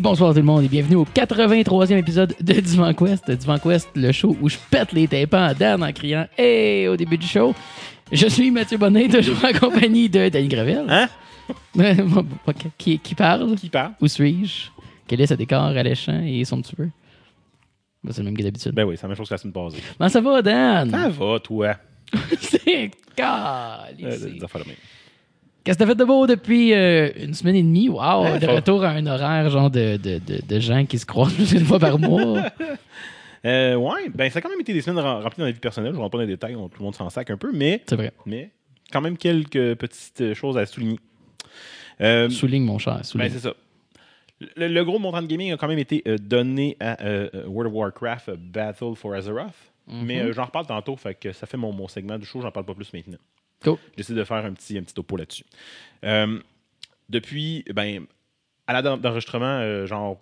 bonsoir tout le monde et bienvenue au 83e épisode de Divan Quest. Divan Quest, le show où je pète les tympans à Dan en criant Hey au début du show. Je suis Mathieu Bonnet, toujours en compagnie de Danny Gravel. Hein? qui, qui parle? Qui parle? Où suis-je? Quel est ce décor alléchant et son petit peu? Ben, C'est le même que d'habitude. Ben oui, c'est la même chose que la semaine passée. Comment ça va, Dan? Ça va, toi? C'est calme Euh, Qu'est-ce que t'as fait de beau depuis euh, une semaine et demie? Wow! Ouais, de faut- retour à un horaire genre de, de, de, de gens qui se croisent plus une fois par mois. Euh, ouais, ben ça a quand même été des semaines rem- remplies dans la vie personnelle. Je ne rentre pas dans les détails, on- tout le monde s'en sac un peu, mais, C'est vrai. mais quand même quelques petites choses à souligner. Euh, Souligne, mon cher. ben, c'est ça. Le, le gros montant de gaming a quand même été euh, donné à World of Warcraft Battle for Azeroth. Mhm. Mais j'en reparle tantôt, fait que ça fait mon, mon segment du show, j'en parle pas plus maintenant. Cool. J'essaie de faire un petit, un petit topo là-dessus. Euh, depuis, ben, à la date d'enregistrement, euh, genre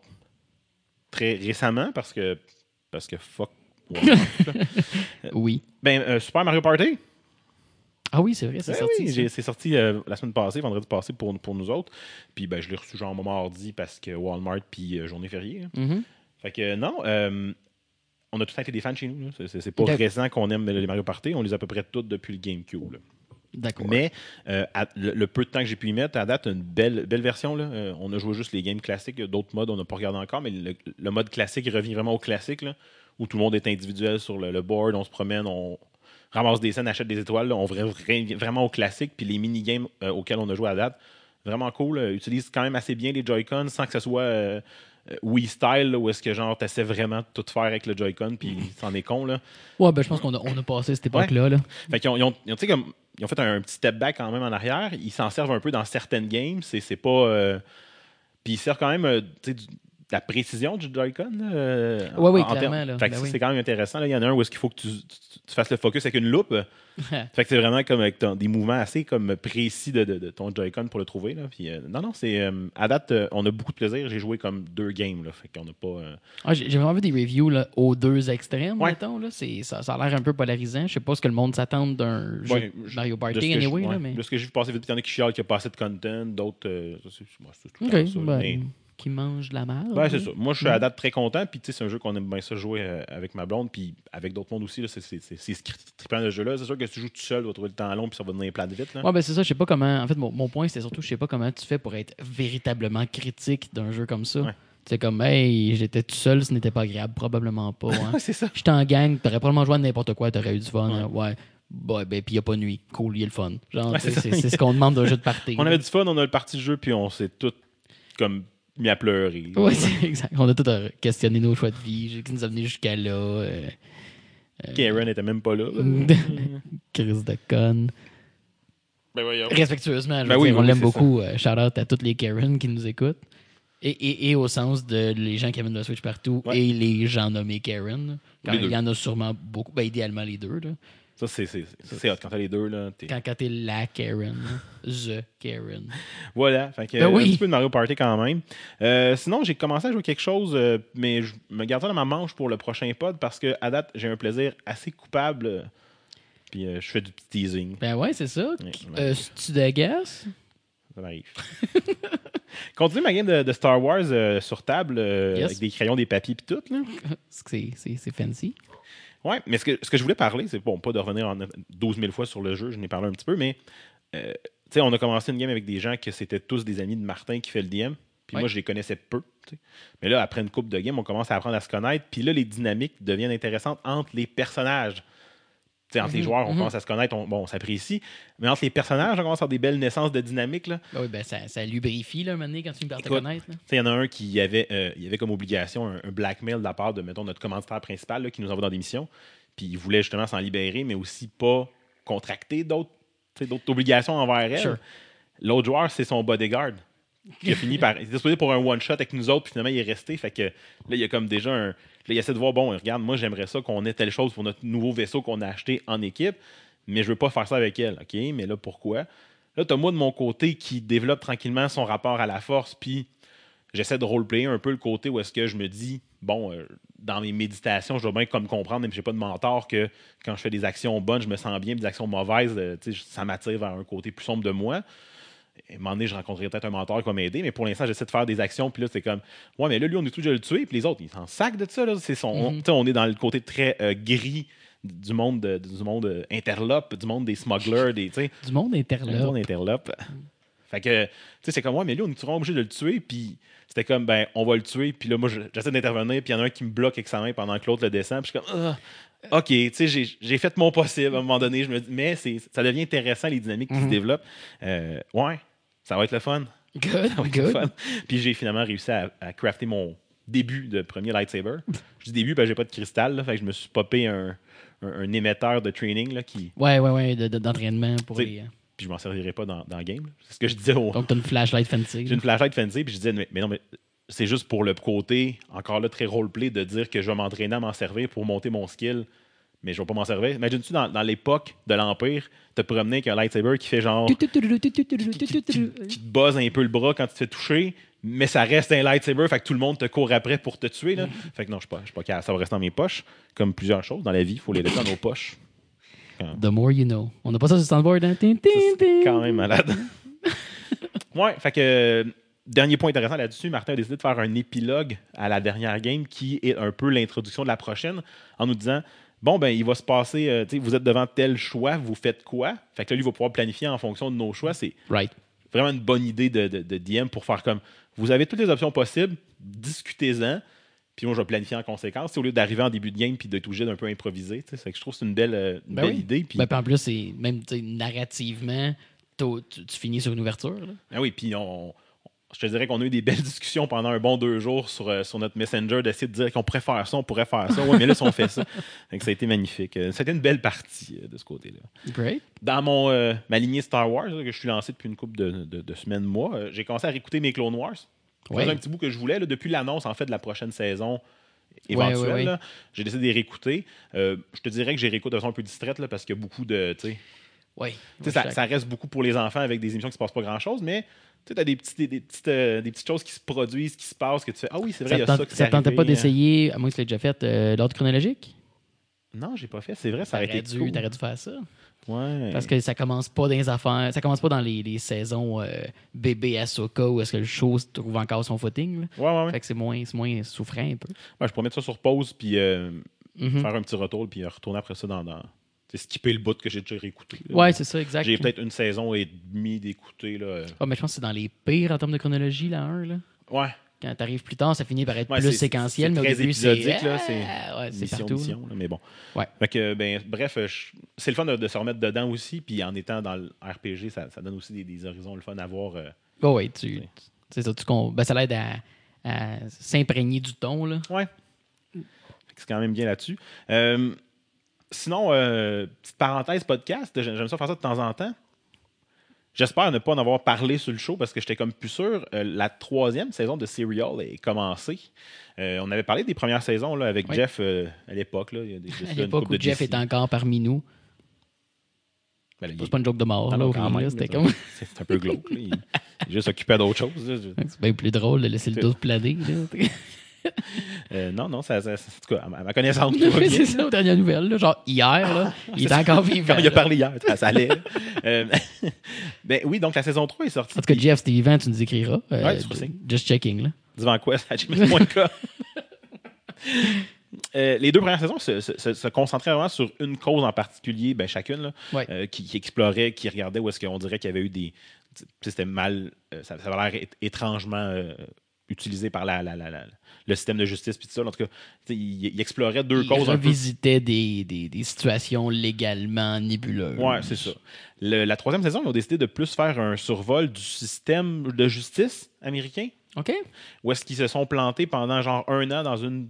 très récemment, parce que, parce que fuck. Oui. ben, euh, Super Mario Party. Ah oui, c'est vrai, c'est Ben sorti. oui, c'est sorti euh, la semaine passée, vendredi passé pour, pour nous autres. Puis ben, je l'ai reçu genre mardi parce que Walmart puis euh, journée fériée. hein. Mhm. Fait que non, euh, on a tous été des fans chez nous. C'est- pas récent qu'on aime les Mario Party. On les a à peu près toutes depuis le GameCube. là. D'accord. Mais euh, à- le, le peu de temps que j'ai pu y mettre, à date, une belle, belle version. Là. Euh, on a joué juste les games classiques. D'autres modes, on n'a pas regardé encore, mais le, le mode classique il revient vraiment au classique, là, où tout le monde est individuel sur le, le board, on se promène, on ramasse des scènes, achète des étoiles. là. on vra- vraiment au classique. Puis les mini-games euh, auxquels on a joué à date, vraiment cool. utilise quand même assez bien les Joy-Con sans que ce soit Wii style, là, où est-ce que genre t'essaies vraiment de tout faire avec le Joy-Con, puis c'en est con. Là. Ouais, ben je pense qu'on a, on a passé cette époque-là. Là. Fait qu'ils ont, ils ont- ils ont, tu sais, comme- ils ont fait un, petit step back quand même en arrière. Ils s'en servent un peu dans certaines games. C'est, pas. euh, Puis ils servent quand même euh, du- la précision du Joy-Con. euh, oui, en- en clairement, là. Fait que Ben oui. c'est quand même intéressant. là. Il y en a un où est-ce qu'il faut que tu, tu- tu fasses le focus avec une loupe. fait que c'est vraiment comme avec ton- des mouvements assez comme précis de, de- de ton Joy-Con pour le trouver. Là. Puis, euh, non, non, c'est. euh, à date, euh, on a beaucoup de plaisir. J'ai joué comme deux games. Là, fait qu'on n'a pas. Ah, j'ai vraiment vu des reviews là, aux deux extrêmes, Ouais. mettons. Là. Ça, ça a l'air un peu polarisant. Je sais pas ce que le monde s'attend d'un jeu Ouais, de Mario Party, je- anyway. ouais, mais... de ce que j'ai vu passer vite, il y en a qui chialent qu'il n'y a pas assez de content, d'autres. c'est, tout ça, ben, mais- qui mange de la merde. Ouais, c'est ça. Moi, je suis à la date très content. Puis, tu sais, c'est un jeu qu'on aime bien ça jouer euh, avec ma blonde. Puis, avec d'autres mondes aussi. C'est trippant le jeu-là. C'est sûr que si tu joues tout seul, tu vas trouver le temps long. Puis, ça va devenir plate vite. Là. Ouais, ben c'est ça, je sais pas comment. En fait, mon, mon point, c'était surtout, je sais pas comment tu fais pour être véritablement critique d'un jeu comme ça. Ouais. C'est comme, hey, j'étais tout seul, ce n'était pas agréable, probablement pas. hein. C'est ça. J'étais en gang, t'aurais probablement joué à n'importe quoi, t'aurais eu du fun. hein. Ouais. Ouais, ben, puis y a pas nuit. Cool, y a le fun. Genre, Ouais, c'est ce qu'on demande d'un jeu de party. On avait du fun, on a le parti de jeu. Puis, on s'est tout comme mis à pleurer. c'est exact. On a tout euh, questionné nos choix de vie, qui nous a menés jusqu'à là. euh, Karen n'était même pas là. Crise de conne. ben, voyons. Respectueusement, je Ben veux oui, dire, on oui, l'aime beaucoup. Euh, shout out à toutes les Karen qui nous écoutent. Et, et, et au sens de les gens qui amènent le Switch partout Ouais. et les gens nommés Karen. Quand il y en a sûrement beaucoup. Ben, idéalement les deux. Là. Ça, c'est, c'est, c'est, c'est hot. Quand t'as les deux, là, t'es. Quand, quand t'es la Karen. là. The Karen. Voilà. Fait que, Ben oui. Un petit peu de Mario Party quand même. Euh, sinon, j'ai commencé à jouer quelque chose, euh, mais je me garde ça dans ma manche pour le prochain pod parce que à date, j'ai un plaisir assez coupable. Puis euh, je fais du petit teasing. Ben ouais, c'est ça. Ouais, tu dégages? Ça? M'arrive. Continue ma game de, de Star Wars sur table Yes. avec des crayons, des papiers puis tout. Là. C'est fancy. Ouais, mais ce que, ce que je voulais parler, c'est bon, pas de revenir en 12 000 fois sur le jeu, je n'ai parlé un petit peu, mais euh, tu sais, on a commencé une game avec des gens que c'était tous des amis de Martin qui fait le DM. Puis Ouais. moi, je les connaissais peu. Mais là, après une coupe de game, on commence à apprendre à se connaître. Puis là, les dynamiques deviennent intéressantes entre les personnages. Entre les Mhm, joueurs, on mhm. commence à se connaître, on, bon, on s'apprécie. Mais entre les personnages, on commence à avoir des belles naissances de dynamique. Là. Ben oui, ben ça, ça lubrifie là, un moment donné, quand tu me perds te connaître. Il y en a un qui avait, euh, il avait comme obligation un, un blackmail de la part de, mettons, notre commanditaire principal là, qui nous envoie dans des missions. Puis il voulait justement s'en libérer, mais aussi pas contracter d'autres obligations envers elle. Sure. L'autre joueur, c'est son bodyguard. Qui a fini par. Il était supposé pour un one-shot avec nous autres, puis finalement, il est resté. Fait que là, il y a comme déjà un. Il essaie de voir, bon, regarde, moi, j'aimerais ça qu'on ait telle chose pour notre nouveau vaisseau qu'on a acheté en équipe, mais je veux pas faire ça avec elle. OK, mais là, pourquoi? Là, tu as moi de mon côté qui développe tranquillement son rapport à la force, puis j'essaie de roleplayer un peu le côté où est-ce que je me dis, bon, euh, dans mes méditations, je dois bien comme comprendre, même si j'ai pas de mentor, que quand je fais des actions bonnes, je me sens bien, puis des actions mauvaises, euh, ça m'attire vers un côté plus sombre de moi. À un moment donné, je rencontrerai peut-être un mentor qui va m'aider, mais pour l'instant, j'essaie de faire des actions. Puis là, c'est comme, ouais, mais là, lui, on est tout déjà le tuer, puis les autres, ils s'en sac de ça. Là. C'est son, Mhm. sais, on est dans le côté très euh, gris du monde, de- du monde euh, interlope, du monde des smugglers, des, Du monde interlope. monde interlope. Fait que, tu sais, c'est comme, ouais, mais lui, on est vraiment obligé de le tuer, puis c'était comme, ben, on va le tuer, puis là, moi, je- j'essaie d'intervenir, puis il y en a un qui me bloque avec sa main pendant que l'autre le descend, puis je suis comme, Ah, OK, tu sais, j'ai j'ai fait mon possible à un moment donné, je me dis, mais c'est- ça devient intéressant, les dynamiques qui se Mhm. développent. Euh, ouais, ça va être le fun. Good, Ça va être le good. fun. Puis j'ai finalement réussi à, à crafter mon début de premier lightsaber. Je dis début, ben, j'ai pas de cristal, là, fait que je me suis popé un, un, un émetteur de training, là, qui, Ouais, ouais, ouais, de- de- d'entraînement pour les. euh, puis je m'en servirai pas dans, dans le game. C'est ce que je disais au, Donc, t'as une flashlight fancy. j'ai une flashlight fancy, puis je disais, mais, mais non, mais c'est juste pour le côté, encore là, très roleplay, de dire que je vais m'entraîner à m'en servir pour monter mon skill, mais je vais pas m'en servir. Imagine-tu, dans, dans l'époque de l'Empire, te promener avec un lightsaber qui fait genre. qui, qui- qui- qui te buzz un peu le bras quand tu te fais toucher, mais ça reste un lightsaber, fait que tout le monde te court après pour te tuer. Là. Fait que non, je suis pas, je suis pas. Ça va rester dans mes poches, comme plusieurs choses dans la vie, il faut les laisser dans nos poches. The more you know. On n'a pas ça sur le soundboard, hein? C'est quand même malade. ouais, fait que euh, dernier point intéressant là-dessus, Martin a décidé de faire un épilogue à la dernière game qui est un peu l'introduction de la prochaine en nous disant bon ben il va se passer euh, vous êtes devant tel choix, vous faites quoi? Fait que là lui il va pouvoir planifier en fonction de nos choix, c'est Right. vraiment une bonne idée de, de- de DM pour faire comme vous avez toutes les options possibles, discutez-en. Puis moi, je vais planifier en conséquence. Au lieu d'arriver en début de game puis d'être obligé d'un peu improviser. C'est que je trouve que c'est une belle, euh, une Ben belle oui. idée. Puis, Ben, puis en plus, c'est même narrativement, tu, tu finis sur une ouverture. Là. Ah oui, puis on- je te dirais qu'on a eu des belles discussions pendant un bon deux jours sur, euh, sur notre Messenger d'essayer de dire qu'on pourrait faire ça, on pourrait faire ça. Ouais, mais là, si on fait ça. Que ça a été magnifique. Euh, Ça a été une belle partie euh, de ce côté-là. Great. Dans mon, euh, ma lignée Star Wars, là, que je suis lancé depuis une couple de, de- de semaines, mois, j'ai commencé à réécouter mes Clone Wars. Ouais. un petit bout que je voulais. là, depuis l'annonce, en fait, de la prochaine saison éventuelle, j'ai décidé de les réécouter. Je te dirais que j'ai réécouté de façon un peu distraite là, parce qu'il y a beaucoup de. Oui. ça, ça reste beaucoup pour les enfants avec des émissions qui se passent pas grand chose, mais tu as des, petits, des, des petites, euh, des petites choses qui se produisent, qui se passent, que tu fais Ah oui, c'est vrai, il y a ça qui ça tentait pas arrivé. d'essayer, à moins que tu l'aies déjà fait, euh, l'ordre chronologique? Non, j'ai pas fait, c'est vrai, ça aurait été dû, cool. t'aurais dû faire ça. Ouais. Parce que ça commence pas dans les affaires, ça commence pas dans les, les saisons euh, bébé Ahsoka où est-ce que le show se trouve encore son footing. là. Ouais, ouais, ouais. Fait que c'est moins, moins souffrant un peu. Ouais, je pourrais mettre ça sur pause, puis euh, Mhm. faire un petit retour, puis retourner après ça dans. sais, skipper le bout que j'ai déjà réécouté. là. Ouais, c'est ça, exact. J'ai peut-être une saison et demie d'écouter. Là. Ah, mais je pense que c'est dans les pires en termes de chronologie, la 1. Là. Ouais, Quand t'arrives plus tard, ça finit par être Ouais, plus c'est- séquentiel, c'est mais au début, c'est... épisodique, là, c'est ouais, c'est mission, partout. là. mission, là, mais bon. Ouais. Fait que, ben, bref, euh, c'est le fun de, de se remettre dedans aussi, puis en étant dans le RPG, ça, ça donne aussi des, des horizons le fun à voir. euh, Oh, ouais, tu, c'est ça, tu ben, ça l'aide à, à s'imprégner du ton. Là. Ouais. C'est quand même bien là-dessus. Euh, sinon, euh, petite parenthèse podcast, j'ai- j'aime ça faire ça de temps en temps. J'espère ne pas en avoir parlé sur le show parce que j'étais comme plus sûr. Euh, la troisième saison de Serial est commencée. Euh, on avait parlé des premières saisons là, avec Oui. Jeff à l'époque. là, il y a des- À l'époque où de Jeff est encore parmi nous. Ben, il- C'est pas une joke de mort, là, C'était comme... C'est un peu glauque. là. Il, est juste occupé d'autres choses. C'est bien plus drôle de laisser le dos planer. Euh, non, non, ça, ça- ça- en tout cas, à ma- connaissance, c'est ça, aux dernières nouvelles. là. Genre, hier, là, il est encore vivant. Quand il a parlé hier, ça, ça allait. Euh, ben oui, donc la saison 3 est sortie. En tout cas, Jeff, c'était vivant, tu nous écriras. Euh, Ouais, tu sais. Just checking, là. Quest à gmail.com. Euh, les deux premières saisons se, se- se- se concentraient vraiment sur une cause en particulier, ben, chacune, là, euh, qui, qui explorait, qui regardait où est-ce qu'on dirait qu'il y avait eu des. C'était mal. euh, ça, ça avait l'air étrangement utilisé par la, la- la- la- le système de justice. Puis tout ça. En tout cas, il, il explorait deux il causes peu revisitait des, des, des situations légalement nébuleuses. Ouais, c'est ça. Le- la troisième saison, ils ont décidé de plus faire un survol du système de justice américain, OK? où est-ce qu'ils se sont plantés pendant genre un an dans une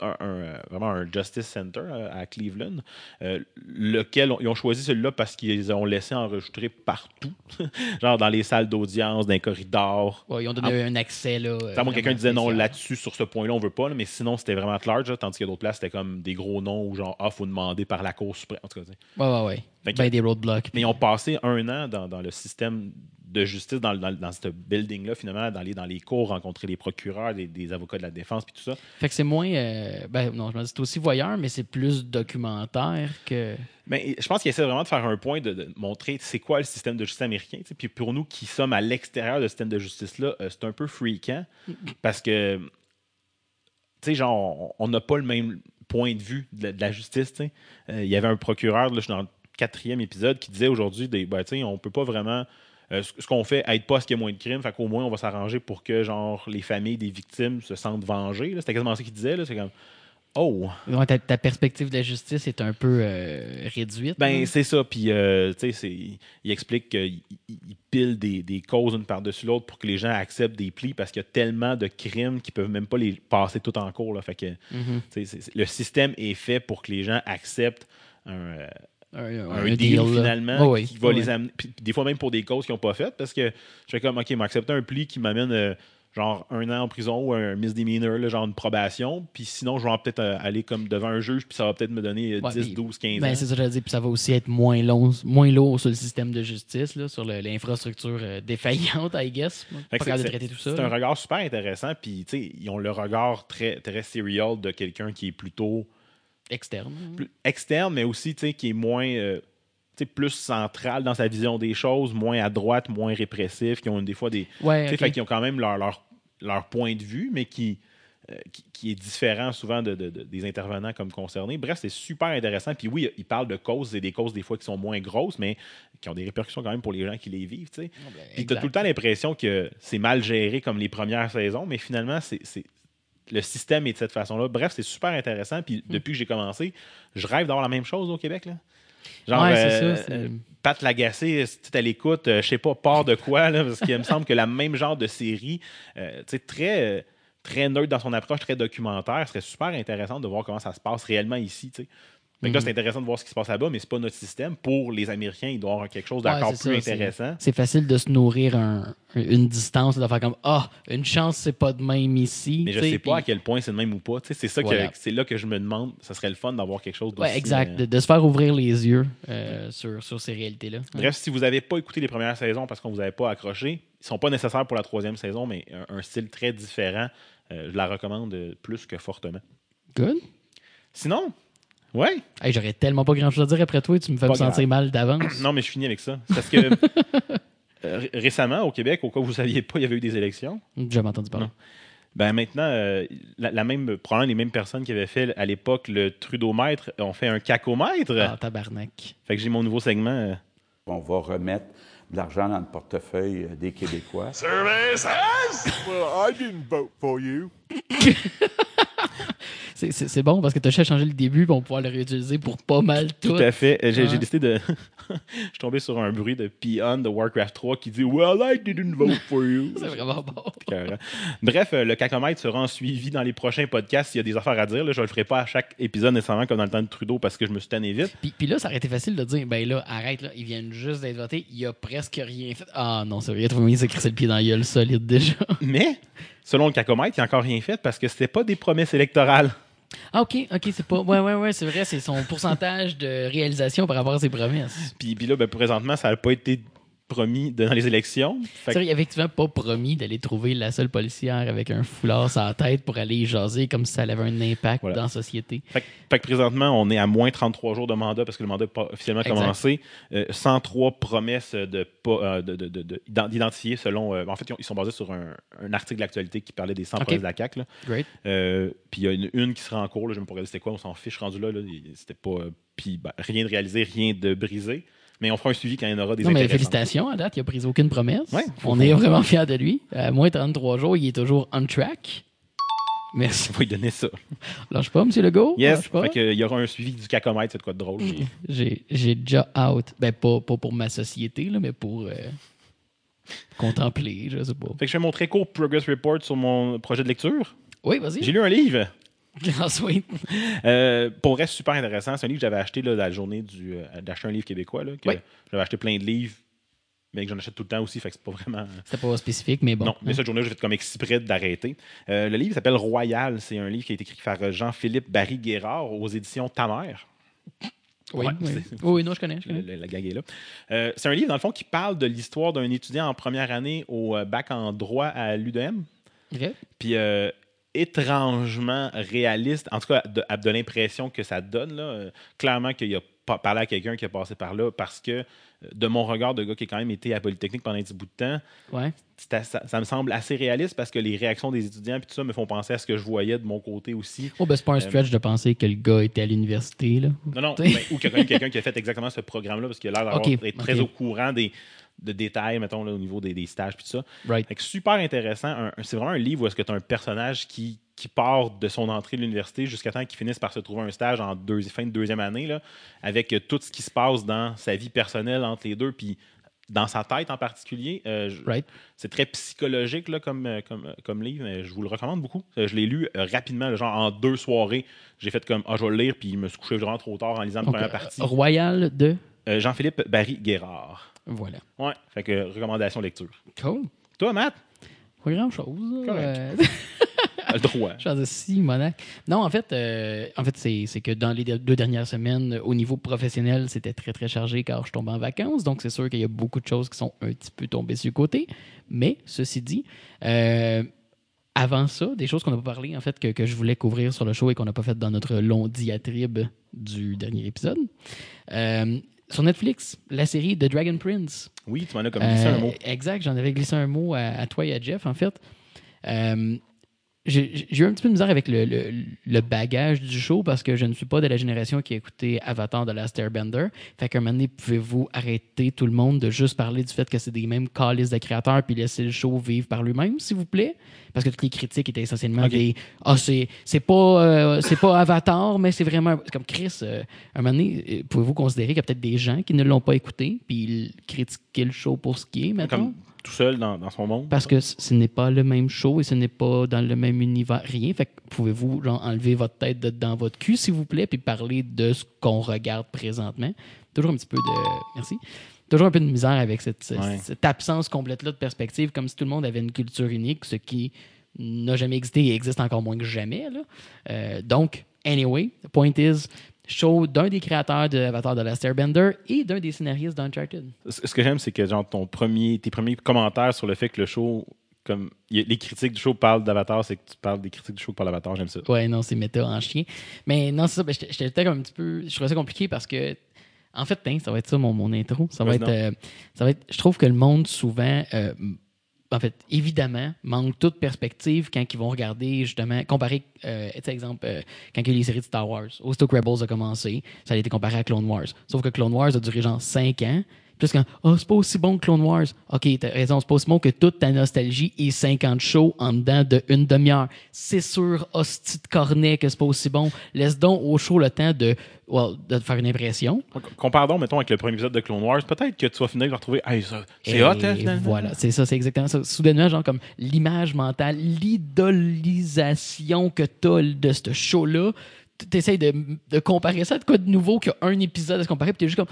un, un, euh, vraiment un Justice Center euh, à Cleveland, euh, lequel on- ils ont choisi celui-là parce qu'ils ont laissé enregistrer partout, genre dans les salles d'audience, dans les corridors. Ouais, ils ont donné un accès, là. Quelqu'un disait non là-dessus, sur ce point-là, on veut pas, là, mais sinon c'était vraiment large, là, tandis que d'autres places, c'était comme des gros noms ou genre, ah, faut demander par la Cour suprême. En tout cas. Ouais, ouais, ouais. Ben, des roadblocks. Mais ils ont passé un an dans, dans le système de justice dans, dans, dans ce building-là, finalement, dans les, dans les cours, rencontrer les procureurs, des, des avocats de la défense, puis tout ça. Fait que c'est moins. euh, ben non, je me dis, c'est aussi voyeur, mais c'est plus documentaire que. Ben, je pense qu'il essaie vraiment de faire un point, de, de montrer c'est quoi le système de justice américain. tu sais. Puis pour nous qui sommes à l'extérieur de ce système de justice-là, euh, c'est un peu freakant parce que, tu sais, genre, on- n'a pas le même point de vue de la, de la justice. Euh, Il y avait un procureur, là, je suis dans le quatrième épisode, qui disait aujourd'hui, des, ben, tu sais, on peut pas vraiment. Euh, ce qu'on fait aide pas à ce qu'il y ait moins de crimes, fait qu'au moins on va s'arranger pour que genre les familles des victimes se sentent vengées. C'était quasiment ça qu'il disait. C'est comme Oh! Ta, ta perspective de la justice est un peu euh, réduite. Ben, c'est ça. Puis, euh, tu sais, il explique qu'il il pile des, des causes une par-dessus l'autre pour que les gens acceptent des plis parce qu'il y a tellement de crimes qu'ils peuvent même pas les passer tout en cours. Là. Fait que, Mhm. c'est- le système est fait pour que les gens acceptent un, euh, un, un deal, là. finalement qui va les amener. puis des fois, même pour des causes qu'ils n'ont pas faites parce que je fais comme, OK, m'accepter un pli qui m'amène. euh, genre un an en prison ou un misdemeanor, là, genre une probation. Puis sinon, je vais peut-être euh, aller comme devant un juge, puis ça va peut-être me donner euh, Ouais, 10, puis- 12, 15 Ben, ans. c'est ça que je dis. Puis ça va aussi être moins long, moins lourd sur le système de justice, là, sur l'infrastructure euh, défaillante, I guess. Pas Fait que capable de c'est- traiter tout ça. C'est un regard super intéressant. Puis, tu sais, ils ont le regard très, très serial de quelqu'un qui est plutôt Externe. plus externe, mais aussi, tu sais, qui est moins. euh, tu sais, plus central dans sa vision des choses, moins à droite, moins répressif, qui ont des fois des. Ouais, Tu sais, ok. fait qu'ils ont quand même leur, leur, leur point de vue, mais qui, euh, qui, qui est différent souvent de, de- de- des intervenants comme concernés. Bref, c'est super intéressant. Puis oui, ils parlent de causes, et des causes des fois qui sont moins grosses, mais qui ont des répercussions quand même pour les gens qui les vivent. tu sais. Ah, ben, Puis tu as tout le temps l'impression que c'est mal géré comme les premières saisons, mais finalement, c'est. Le système est de cette façon-là. Bref, c'est super intéressant. Puis Hmm. depuis que j'ai commencé, je rêve d'avoir la même chose au Québec. Là. Genre, Ouais, c'est euh, ça, euh, Pat Lagacé, si tu es à l'écoute, euh, je sais pas, part de quoi, là, parce qu'il me semble que la même genre de série, euh, très, euh, très neutre dans son approche, très documentaire, serait super intéressant de voir comment ça se passe réellement ici. Que là, c'est intéressant de voir ce qui se passe là-bas, mais c'est pas notre système. Pour les Américains, il doit y avoir quelque chose d'encore plus ça, intéressant. C'est facile de se nourrir un- une distance, de faire comme Ah, une chance, c'est pas de même ici. Mais je sais, pas à quel point c'est le même ou pas. C'est ça Voilà. c'est là que je me demande. Ça serait le fun d'avoir quelque chose Ouais, exact. euh, De, de se faire ouvrir les yeux euh, sur, sur ces réalités-là. Bref, si vous n'avez pas écouté les premières saisons parce qu'on vous avait pas accroché, ils sont pas nécessaires pour la troisième saison, mais un, un style très différent. Euh, je la recommande plus que fortement. Good. Sinon, ouais. Hey, J'aurais tellement pas grand chose à dire après toi, tu me fais Pas me sentir mal d'avance. Non, mais je finis avec ça. C'est Parce que euh, ré- récemment, au Québec, au cas où vous ne saviez pas, il y avait eu des élections. J'ai jamais entendu parler. Non. Ben maintenant, euh, la, la même, probablement les mêmes personnes qui avaient fait à l'époque le Trudeau-mètre ont fait un cacomètre. Ah, tabarnak. Fait que j'ai mon nouveau segment. euh, On va remettre de l'argent dans le portefeuille des Québécois. Services! Well, I didn't vote for you. C'est- bon parce que tu as changé le début, puis on va pouvoir le réutiliser pour pas mal tout. Tout à fait. J'ai décidé de. je suis tombé sur un bruit de Peon de Warcraft 3 qui dit Well, I didn't vote for you. C'est vraiment bon. Bref, euh, le cacomètre sera en suivi dans les prochains podcasts s'il y a des affaires à dire. Là, je ne le ferai pas à chaque épisode nécessairement comme dans le temps de Trudeau parce que je me suis tanné vite. Puis, puis là, ça aurait été facile de dire, ben là, arrête, là, ils viennent juste d'être votés, il a presque rien fait. Ah non, c'est vrai, il a trouvé moyen de se le pied dans la gueule solide déjà. Mais, selon le cacomètre, il n'y a encore rien fait parce que c'était pas des promesses électorales. Ah, ok, ok, c'est pas. Ouais, ouais, ouais, c'est vrai, c'est son pourcentage de réalisation par rapport à ses promesses. Puis, puis là, ben, présentement, ça n'a pas été promis dans les élections. Fait que- il a effectivement pas promis d'aller trouver la seule policière avec un foulard sur la tête pour aller jaser comme si ça avait un impact Voilà. dans la société. Fait, que- fait que présentement, on est à moins 33 jours de mandat parce que le mandat n'est pas officiellement Exact. commencé. Euh, 103 promesses de euh, de- de- de- de- ident- d'identifier selon. euh, en fait, ils, ont- ils sont basés sur un, un article d'actualité qui parlait des 100 Ok. promesses de la CAQ. Euh, puis il y a une, une qui sera en cours. Là, je ne me pas regarder c'était quoi. On s'en fiche rendu là. C'était pas. euh, puis ben, rien de réalisé, rien de brisé. Mais on fera un suivi quand il y en aura des Non, mais félicitations, à date, il a pris aucune promesse. Ouais, On faut- est vraiment fiers de lui. À moins 33 jours, il est toujours on track. Merci. On va lui donner ça. Lâche pas, M. Legault. Yes. Pas. Fait que, il y aura un suivi du cacomètre, c'est de quoi de drôle. J'ai- J'ai j'ai déjà out. Ben, pas, pas pour ma société, là, mais pour euh, contempler, je sais pas. Fait que je fais mon très court progress report sur mon projet de lecture. Oui, vas-y. J'ai lu un livre. Euh, pour vrai, super intéressant. C'est un livre que j'avais acheté là, la journée du, euh, d'acheter un livre québécois. Là, que Oui. J'avais acheté plein de livres, mais que j'en achète tout le temps aussi. Fait que c'est pas vraiment. C'était pas spécifique, mais bon. non, mais cette journée, j'ai fait comme exprès d'arrêter. Euh, le livre s'appelle Royal. C'est un livre qui a été écrit par euh, Jean-Philippe Barry-Guérard aux éditions Ta mère. Oui, Ouais, oui. non, je connais. Je Le- connais. le- la gag est là. Euh, c'est un livre, dans le fond, qui parle de l'histoire d'un étudiant en première année au euh, bac en droit à l'UDM. Ok. Puis euh, étrangement réaliste, en tout cas de, de l'impression que ça donne. Là. Euh, clairement qu'il a parlé à quelqu'un qui a passé par là parce que, euh, de mon regard de gars qui a quand même été à Polytechnique pendant un petit bout de temps, Ouais. ça, ça me semble assez réaliste parce que les réactions des étudiants et tout ça me font penser à ce que je voyais de mon côté aussi. Oh, ben, c'est pas Euh, un stretch de penser que le gars était à l'université, là. Non, ben, ou quelqu'un qui a fait exactement ce programme-là parce qu'il a l'air d'avoir Ok, d'être très au courant des de détails, mettons, là, au niveau des, des stages et tout ça. Right. Fait que super intéressant. C'est vraiment un livre où est-ce que tu as un personnage qui, qui part de son entrée de l'université jusqu'à temps qu'il finisse par se trouver un stage en deux, fin de deuxième année, là, avec euh, tout ce qui se passe dans sa vie personnelle entre les deux, puis dans sa tête en particulier. Euh, Right. C'est très psychologique là, comme, euh, comme, comme livre, mais je vous le recommande beaucoup. Je l'ai lu rapidement, genre en deux soirées. J'ai fait comme, ah, je vais le lire, puis je me suis couché vraiment trop tard en lisant la première partie. Royal de? Euh, Jean-Philippe Barry Guérard. Voilà. Ouais, fait que euh, recommandation lecture. Cool. Toi, Matt, Pas grand chose. Correct. le droit. Je si monac. Non, en fait, euh, en fait c'est c'est que dans les deux dernières semaines, au niveau professionnel, c'était très, très chargé car je tombe en vacances. Donc, c'est sûr qu'il y a beaucoup de choses qui sont un petit peu tombées sur le côté. Mais, ceci dit, euh, avant ça, des choses qu'on n'a pas parlé, en fait, que, que je voulais couvrir sur le show et qu'on n'a pas fait dans notre long diatribe du dernier épisode. Euh, sur Netflix, la série The Dragon Prince. Oui, tu m'en as comme glissé un Euh, mot. Exact, j'en avais glissé un mot à, à toi et à Jeff, en fait. Euh, j'ai eu un petit peu de misère avec le, le- le bagage du show parce que je ne suis pas de la génération qui a écouté Avatar de Last Airbender. Fait qu'à un moment donné, pouvez-vous arrêter tout le monde de juste parler du fait que c'est des mêmes calices de créateurs puis laisser le show vivre par lui-même, s'il vous plaît? Parce que toutes les critiques étaient essentiellement des Ah, c'est c'est pas, euh, c'est pas Avatar, mais c'est vraiment. Comme Chris, euh, à un moment donné, euh, pouvez-vous considérer qu'il y a peut-être des gens qui ne l'ont pas écouté puis ils critiquaient le show pour ce qui est, maintenant? Comme tout seul dans, dans son monde. Parce que ce n'est pas le même show et ce n'est pas dans le même univers, rien. Fait que pouvez-vous genre, enlever votre tête de- dans votre cul, s'il vous plaît, puis parler de ce qu'on regarde présentement? Toujours un petit peu de. Merci. Toujours un peu de misère avec cette, cette- Ouais. cette absence complète-là de perspective, comme si tout le monde avait une culture unique, ce qui n'a jamais existé et existe encore moins que jamais. là. Euh, donc, anyway, the point is, show d'un des créateurs de Avatar de Last Airbender et d'un des scénaristes d'Uncharted. Ce que j'aime, c'est que genre ton premier, tes premiers commentaires sur le fait que le show, comme a- les critiques du show parlent d'Avatar, c'est que tu parles des critiques du show parlent d'Avatar, j'aime ça. Ouais, non, c'est méta en chien. Mais non, c'est ça. ben, J'étais peut-être un petit peu. Je trouvais ça compliqué parce que. En fait, hein, ça va être ça mon, mon intro. Ça va, être, euh, ça va être. Je trouve que le monde, souvent. euh, en fait, évidemment, manque toute perspective quand ils vont regarder, justement, comparer, euh, tu exemple, euh, quand il y a eu les séries de Star Wars. Aussitôt que Rebels a commencé, ça a été comparé à Clone Wars. Sauf que Clone Wars a duré genre 5 ans. Puis quand, oh, c'est pas aussi bon que Clone Wars. OK, t'as raison, c'est pas aussi bon que toute ta nostalgie et 50 shows en dedans de une demi-heure. C'est sûr, hostie de cornet que c'est pas aussi bon. Laisse donc au show le temps de, well, de te faire une impression. Compare donc, mettons, avec le premier épisode de Clone Wars, peut-être que tu vas finir par retrouver, hey, ça, c'est hot, hein, finalement. Voilà, c'est ça, c'est exactement ça. Soudainement, genre comme l'image mentale, l'idolisation que t'as de ce show-là, t'essayes de, de comparer ça de quoi de nouveau qu'il y a un épisode à se comparer, puis t'es juste comme,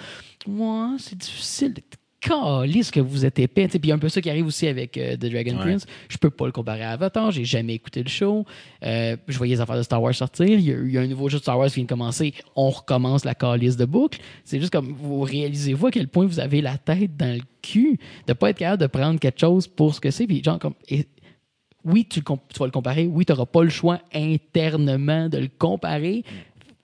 ouais, c'est difficile. Calisse que vous êtes épais. Puis il y a un peu ça qui arrive aussi avec euh, The Dragon Ouais. Prince. Je peux pas le comparer à Avatar. J'ai jamais écouté le show. Euh, je voyais les affaires de Star Wars sortir. Il y, a, il y a un nouveau jeu de Star Wars qui vient de commencer. On recommence la calice de boucle. C'est juste comme vous réalisez-vous à quel point vous avez la tête dans le cul de pas être capable de prendre quelque chose pour ce que c'est. Puis genre comme et- oui, tu, tu vas le comparer. Oui, tu n'auras pas le choix internement de le comparer.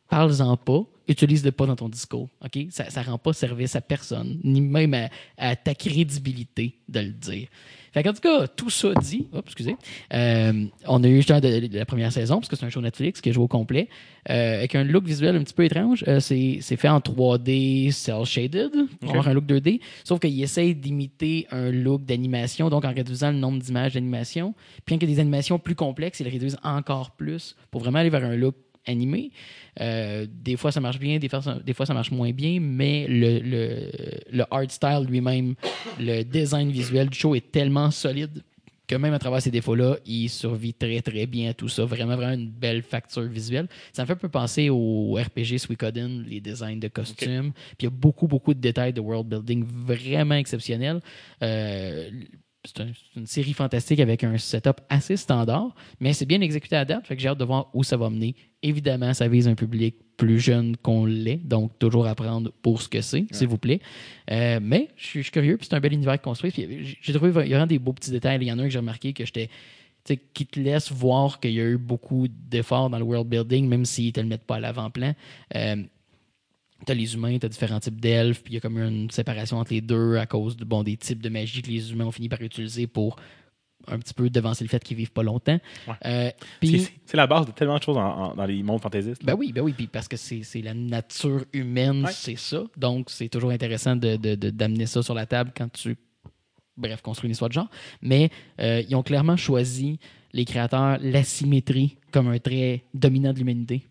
Parle-en pas. Utilise-le pas dans ton discours. OK? Ça ne rend pas service à personne, ni même à ta crédibilité de le dire. Fait en tout cas, tout ça dit, Oups, excusez, euh, on a eu justement de, de la première saison, parce que c'est un show Netflix qui est joué au complet, euh, avec un look visuel un petit peu étrange. Euh, c'est fait en 3D, cel-shaded, pour Ok. avoir un look 2D, sauf qu'il essaye d'imiter un look d'animation, donc en réduisant le nombre d'images d'animation. Puis quand il y a des animations plus complexes, ils le réduisent encore plus pour vraiment aller vers un look animé. Euh, des fois, ça marche bien, des fois, ça, des fois, ça marche moins bien, mais le, le, le art style lui-même, le design visuel du show est tellement solide que même à travers ces défauts-là, il survit très, très bien à tout ça. Vraiment, vraiment une belle facture visuelle. Ça me fait un peu penser au RPG Suikoden, les designs de costumes. Puis il y a beaucoup, beaucoup de détails de world building vraiment exceptionnels. Euh, c'est un- c'est une série fantastique avec un setup assez standard, mais c'est bien exécuté à date, fait que j'ai hâte de voir où ça va mener. Évidemment, ça vise un public plus jeune qu'on l'est, donc toujours apprendre pour ce que c'est, s'il vous plaît. Euh, mais je suis curieux, puis c'est un bel univers construit. Puis j'ai- trouvé il y a vraiment des beaux petits détails. Il y en a un que j'ai remarqué que j'étais qui te laisse voir qu'il y a eu beaucoup d'efforts dans le world building, même s'ils ne te le mettent pas à l'avant-plan. Euh, T'as les humains, t'as différents types d'elfes, puis il y a comme une séparation entre les deux à cause de, bon, des types de magie que les humains ont fini par utiliser pour un petit peu devancer le fait qu'ils vivent pas longtemps. Ouais. Euh, C'est- la base de tellement de choses en- en- dans les mondes fantaisistes. ben oui, ben oui, puis parce que c'est la nature humaine, Ouais. c'est ça. Donc, c'est toujours intéressant de- de- de- d'amener ça sur la table quand tu, bref, construis une histoire de genre. Mais euh, ils ont clairement choisi, les créateurs, l'asymétrie comme un trait dominant de l'humanité.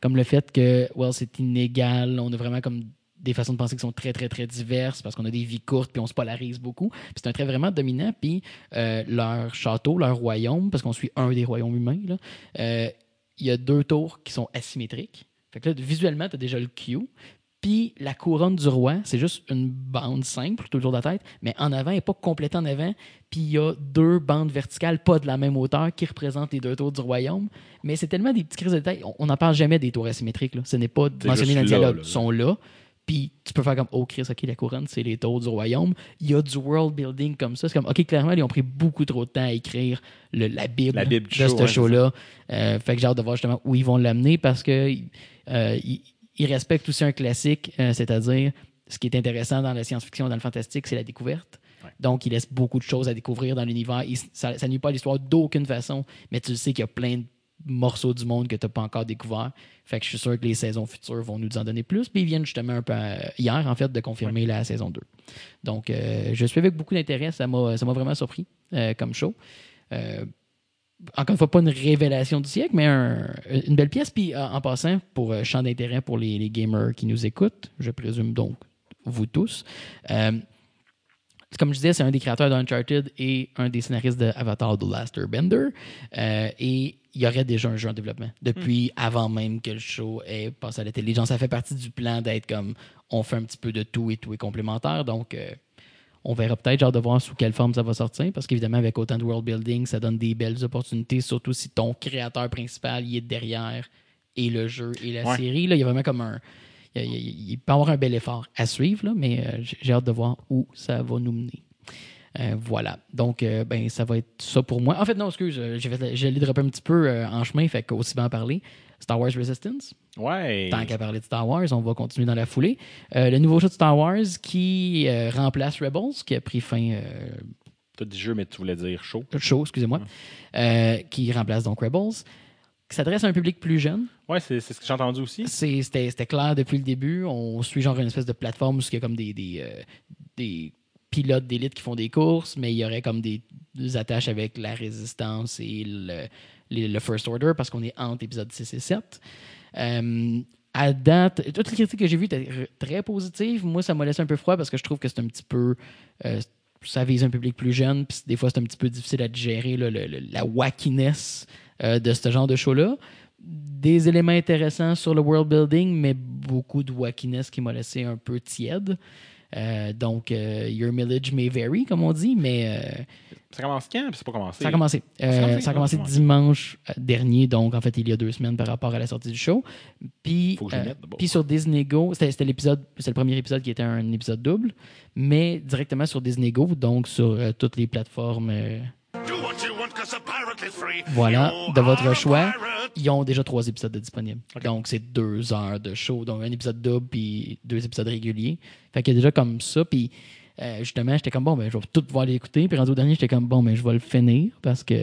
Comme le fait que, well, c'est inégal, on a vraiment comme des façons de penser qui sont très, très, très diverses parce qu'on a des vies courtes puis on se polarise beaucoup. C'est un trait vraiment dominant. Puis euh, leur château, leur royaume, parce qu'on suit un des royaumes humains, euh, il y a deux tours qui sont asymétriques. Fait que là, visuellement, tu as déjà le Q. Puis la couronne du roi, c'est juste une bande simple tout autour de la tête, mais en avant, n'est pas complète en avant. Puis il y a deux bandes verticales, pas de la même hauteur, qui représentent les deux tours du royaume. Mais c'est tellement des petits crises de détails. On n'en parle jamais des tours asymétriques. Là. Ce n'est pas mentionné dans le dialogue. Ils sont là. Puis tu peux faire comme, oh Chris, OK, la couronne, c'est les tours du royaume. Il y a du world building comme ça. C'est comme, OK, clairement, ils ont pris beaucoup trop de temps à écrire le- la Bible, La Bible de show, ce show-là. Euh, fait que j'ai hâte de voir justement où ils vont l'amener parce que euh, ils, ils respectent aussi un classique, euh, c'est-à-dire ce qui est intéressant dans la science-fiction, dans le fantastique, c'est la découverte. Ouais. Donc, il laisse beaucoup de choses à découvrir dans l'univers. Il- Ça, ça nuit pas à l'histoire d'aucune façon, mais tu sais qu'il y a plein de morceaux du monde que tu n'as pas encore découvert. Fait que je suis sûr que les saisons futures vont nous en donner plus. Puis ils viennent justement un peu euh, hier, en fait, de confirmer la saison 2. Donc, euh, je suis avec beaucoup d'intérêt. Ça m'a ça m'a vraiment surpris euh, comme show. Euh, encore une fois, pas une révélation du siècle, mais un- une belle pièce. Puis euh, en passant, pour euh, champ d'intérêt pour les, les gamers qui nous écoutent, je présume donc vous tous. euh, comme je disais, c'est un des créateurs d'Uncharted et un des scénaristes de Avatar The Last Airbender. Euh, et il y aurait déjà un jeu en développement depuis avant même que le show ait passé à la télé. Genre, ça fait partie du plan d'être comme on fait un petit peu de tout et tout est complémentaire. Donc, euh, on verra peut-être, genre, de voir sous quelle forme ça va sortir. Parce qu'évidemment, avec autant de world building, ça donne des belles opportunités, surtout si ton créateur principal y est derrière et le jeu et la Ouais. série. Là, il y a vraiment comme un. Il, il peut avoir un bel effort à suivre, là, mais euh, j'ai hâte de voir où ça va nous mener. Euh, voilà. Donc, euh, ben, ça va être ça pour moi. En fait, non, excuse, euh, j'ai dropper un petit peu euh, en chemin, fait qu'aussi bien en parler. Star Wars Resistance. Ouais. Tant qu'à parler de Star Wars, on va continuer dans la foulée. Le nouveau jeu de Star Wars qui remplace Rebels, qui a pris fin Tu as dit jeu, mais tu voulais dire chaud. chaud, excusez-moi, qui remplace donc Rebels, qui s'adresse à un public plus jeune. Ouais, c'est ce que j'ai entendu aussi. C'était c'était clair depuis le début. On suit genre une espèce de plateforme où il y a comme des, des, euh, des pilotes d'élite qui font des courses, mais il y aurait comme des, attaches avec la résistance et le, le First Order parce qu'on est entre épisodes 6 et 7. Euh, à date, toutes les critiques que j'ai vues étaient très positives. Moi, ça m'a laissé un peu froid parce que je trouve que c'est un petit peu. euh, ça vise un public plus jeune, puis des fois, c'est un petit peu difficile à digérer, la wackiness euh, de ce genre de show-là. Des éléments intéressants sur le world building, mais beaucoup de wackiness qui m'a laissé un peu tiède. Euh, donc, euh, your mileage may vary, comme on dit, mais euh, Ça commence quand? Puis c'est pas commencé? ça a commencé. Ça a commencé, ça a commencé ouais. dimanche dernier, donc en fait, il y a deux semaines par rapport à la sortie du show. Puis, puis sur Disney Go, c'était l'épisode, c'est le premier épisode qui était un épisode double, mais directement sur Disney Go, donc sur toutes les plateformes. Voilà, de votre choix. Ils ont déjà trois épisodes de disponibles. Donc, c'est deux heures de show. Donc, un épisode double puis deux épisodes réguliers. Fait qu'il y a déjà comme ça. Puis, euh, justement, j'étais comme, bon, ben, je vais tout pouvoir l'écouter. Puis, rendu au dernier, j'étais comme, bon, ben, je vais le finir parce que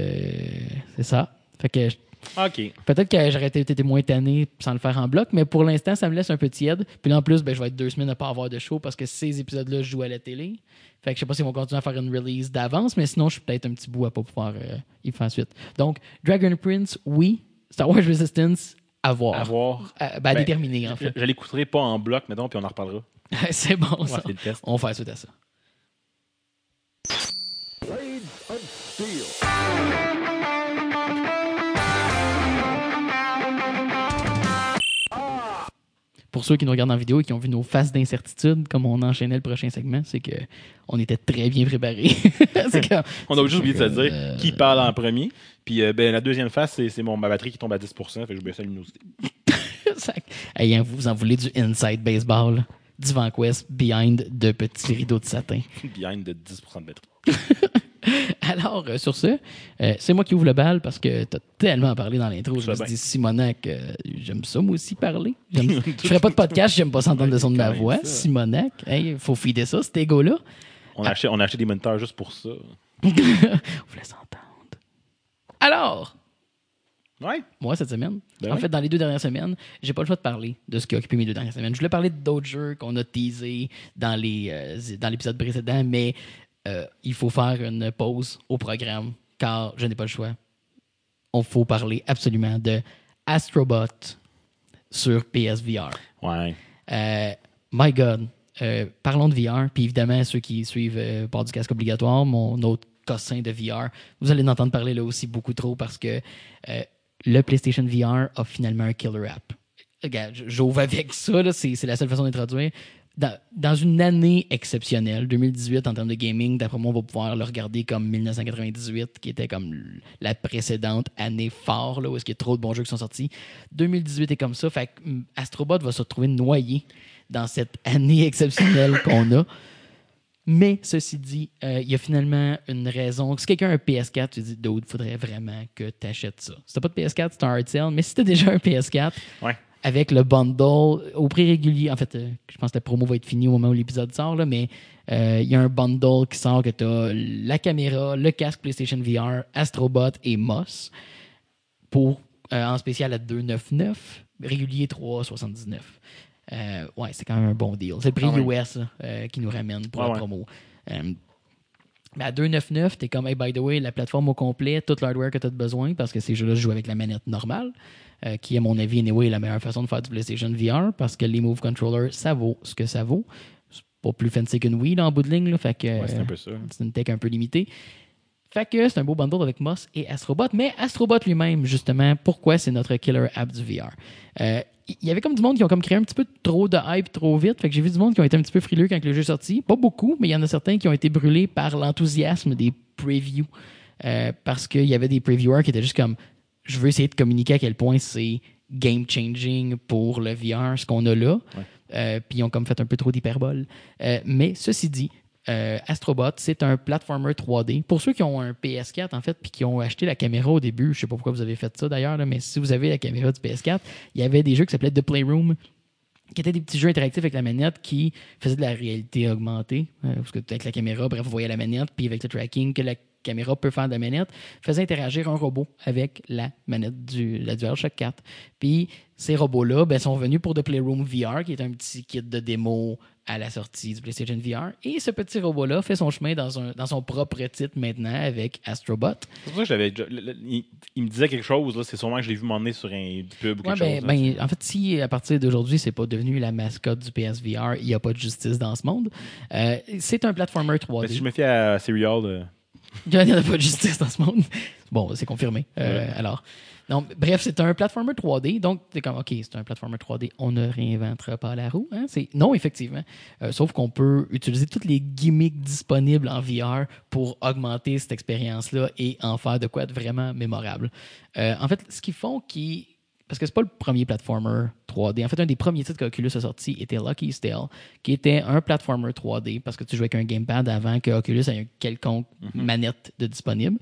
c'est ça. Fait que OK. peut-être que j'aurais été, été moins tanné sans le faire en bloc, mais pour l'instant, ça me laisse un peu tiède. Puis là, en plus, ben, je vais être deux semaines à pas avoir de show parce que ces épisodes-là, je joue à la télé. Fait que je sais pas s'ils vont continuer à faire une release d'avance, mais sinon, je suis peut-être un petit bout à pas pouvoir euh, y faire suite. Donc, Dragon Prince, oui. Star Wars Resistance, à voir. À voir. Euh, ben, à Ben, déterminer, en Je, fait. je l'écouterai pas en bloc, mettons, puis on en reparlera. c'est bon, ça. On va faire suite à ça. Pour ceux qui nous regardent en vidéo et qui ont vu nos faces d'incertitude, comme on enchaînait le prochain segment, c'est que on était très bien préparés. On a juste oublié de se dire Euh, qui parle en premier. Puis euh, ben, la deuxième phase, c'est c'est mon ma batterie qui tombe à 10 Fait que je baisse la luminosité. Hey, hein, vous en voulez du inside baseball, là. du VanQuest behind de petits rideaux de satin. Behind de 10% de batterie. Alors, euh, sur ce, euh, c'est moi qui ouvre le bal parce que tu as tellement parlé dans l'intro. Je me suis dit, Simonac, euh, j'aime ça moi aussi parler. Je ferais pas de podcast, j'aime pas s'entendre le son de ma voix. ça. Simonac, il faut feeder ça, cet égo-là. On a, acheté, on a acheté des moniteurs juste pour ça. On voulait s'entendre. Alors, Ouais. moi, cette semaine, Ben en oui. fait, dans les deux dernières semaines, j'ai pas le choix de parler de ce qui a occupé mes deux dernières semaines. Je voulais parler d'autres jeux qu'on a teasés dans les euh, dans l'épisode précédent, mais euh, il faut faire une pause au programme car je n'ai pas le choix. On faut parler absolument de Astrobot sur PSVR. Ouais. Euh, my God. Euh, parlons de VR, puis évidemment, ceux qui suivent Port du casque obligatoire, mon autre cossin de VR, vous allez en entendre parler là aussi beaucoup trop parce que le PlayStation VR a finalement un killer app. Regarde, j'ouvre avec ça, c'est la seule façon d'introduire. Dans, une année exceptionnelle, 2018 en termes de gaming, d'après moi, on va pouvoir le regarder comme 1998, qui était comme la précédente année fort, là, où est-ce qu'il y a trop de bons jeux qui sont sortis. 2018 est comme ça, fait que hum, Astrobot va se retrouver noyé dans cette année exceptionnelle qu'on a. Mais ceci dit, euh, il y a finalement une raison. Si quelqu'un a un PS4, tu dis, Dude, faudrait vraiment que tu achètes ça. Si t'as pas de PS4, c'est un hard sell. Mais si t'as déjà un PS4, Ouais. Avec le bundle au prix régulier, en fait, euh, je pense que la promo va être finie au moment où l'épisode sort, là, mais euh, il y a un bundle qui sort que tu as la caméra, le casque PlayStation VR, Astrobot et Moss pour euh, en spécial à 2,99, régulier 3,79. Euh, ouais, c'est quand même un bon deal. C'est le prix même. US là, qui nous ramène pour Ouais, la ouais. promo. Mais à 2,99, t'es comme, hey, by the way, la plateforme au complet, tout l'hardware que tu as besoin, parce que ces jeux-là se jouent avec la manette normale, euh, qui, à mon avis, anyway, est la meilleure façon de faire du PlayStation VR, parce que les Move Controllers, ça vaut ce que ça vaut. C'est pas plus fancy qu'une Wii, là, en bout de ligne, là, fait que, Ouais, c'est un peu ça. c'est une tech un peu limitée. Fait que c'est un beau bundle avec Moss et Astrobot. Mais Astrobot lui-même, justement, pourquoi c'est notre killer app du VR? Euh, Il y avait comme du monde qui ont comme créé un petit peu trop de hype trop vite. Fait que j'ai vu du monde qui ont été un petit peu frileux quand le jeu est sorti. Pas beaucoup, mais il y en a certains qui ont été brûlés par l'enthousiasme des previews. Euh, parce qu'il y avait des previewers qui étaient juste comme je veux essayer de communiquer à quel point c'est game changing pour le VR, ce qu'on a là. Euh, puis ils ont comme fait un peu trop d'hyperbole. Euh, mais ceci dit, euh, Astrobot, c'est un platformer 3D. Pour ceux qui ont un PS4, en fait, puis qui ont acheté la caméra au début, je sais pas pourquoi vous avez fait ça d'ailleurs, mais si vous avez la caméra du PS4, il y avait des jeux qui s'appelaient The Playroom, qui étaient des petits jeux interactifs avec la manette qui faisaient de la réalité augmentée. euh, parce que avec la caméra, bref, vous voyez la manette, puis avec le tracking que la caméra peut faire de la manette, faisait interagir un robot avec la manette du la DualShock 4. Puis ces robots-là ben, sont venus pour The Playroom VR, qui est un petit kit de démo à la sortie du PlayStation VR. Et ce petit robot-là fait son chemin dans, un, dans son propre titre maintenant avec Astrobot. C'est pour ça que le- il, il me disait quelque chose. C'est sûrement que je l'ai vu m'emmener sur un pub ou quelque ben, chose. là. ben, en fait, si à partir d'aujourd'hui, c'est pas devenu la mascotte du PSVR, il n'y a pas de justice dans ce monde. Euh, c'est un platformer 3D. Mais si je me fie à Serial, euh, Il n'y en a pas de justice dans ce monde. Bon, c'est confirmé. Euh, Alors, non, bref, c'est un platformer 3D. Donc, c'est comme, OK, c'est un platformer 3D. On ne réinventera pas la roue. Hein? C'est, non, effectivement. Euh, sauf qu'on peut utiliser toutes les gimmicks disponibles en VR pour augmenter cette expérience-là et en faire de quoi de vraiment mémorable. Euh, en fait, ce qu'ils font qui. Parce que c'est pas le premier platformer 3D. En fait, un des premiers titres qu'Oculus a sorti était Lucky's Tale, qui était un platformer 3D parce que tu jouais avec un gamepad avant que Oculus ait une quelconque manette de disponible.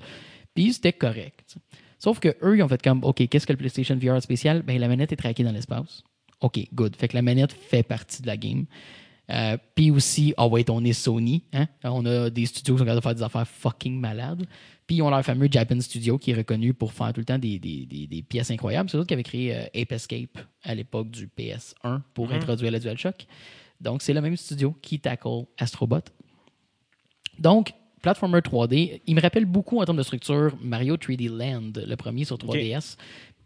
Puis c'était correct. Sauf que eux, ils ont fait comme OK, qu'est-ce que le PlayStation VR spécial? Ben, la manette est traquée dans l'espace. OK, good. Fait que la manette fait partie de la game. Euh, Puis aussi, ah ouais, on est Sony. Hein? On a des studios qui sont capables de faire des affaires fucking malades. Puis ils ont leur fameux Japan Studio qui est reconnu pour faire tout le temps des, des- des- des pièces incroyables. C'est eux qui avaient créé euh, Ape Escape à l'époque du PS1 pour introduire la DualShock. Donc c'est le même studio qui tackle Astrobot. Donc, platformer 3D, il me rappelle beaucoup en termes de structure Mario 3D Land, le premier sur 3DS,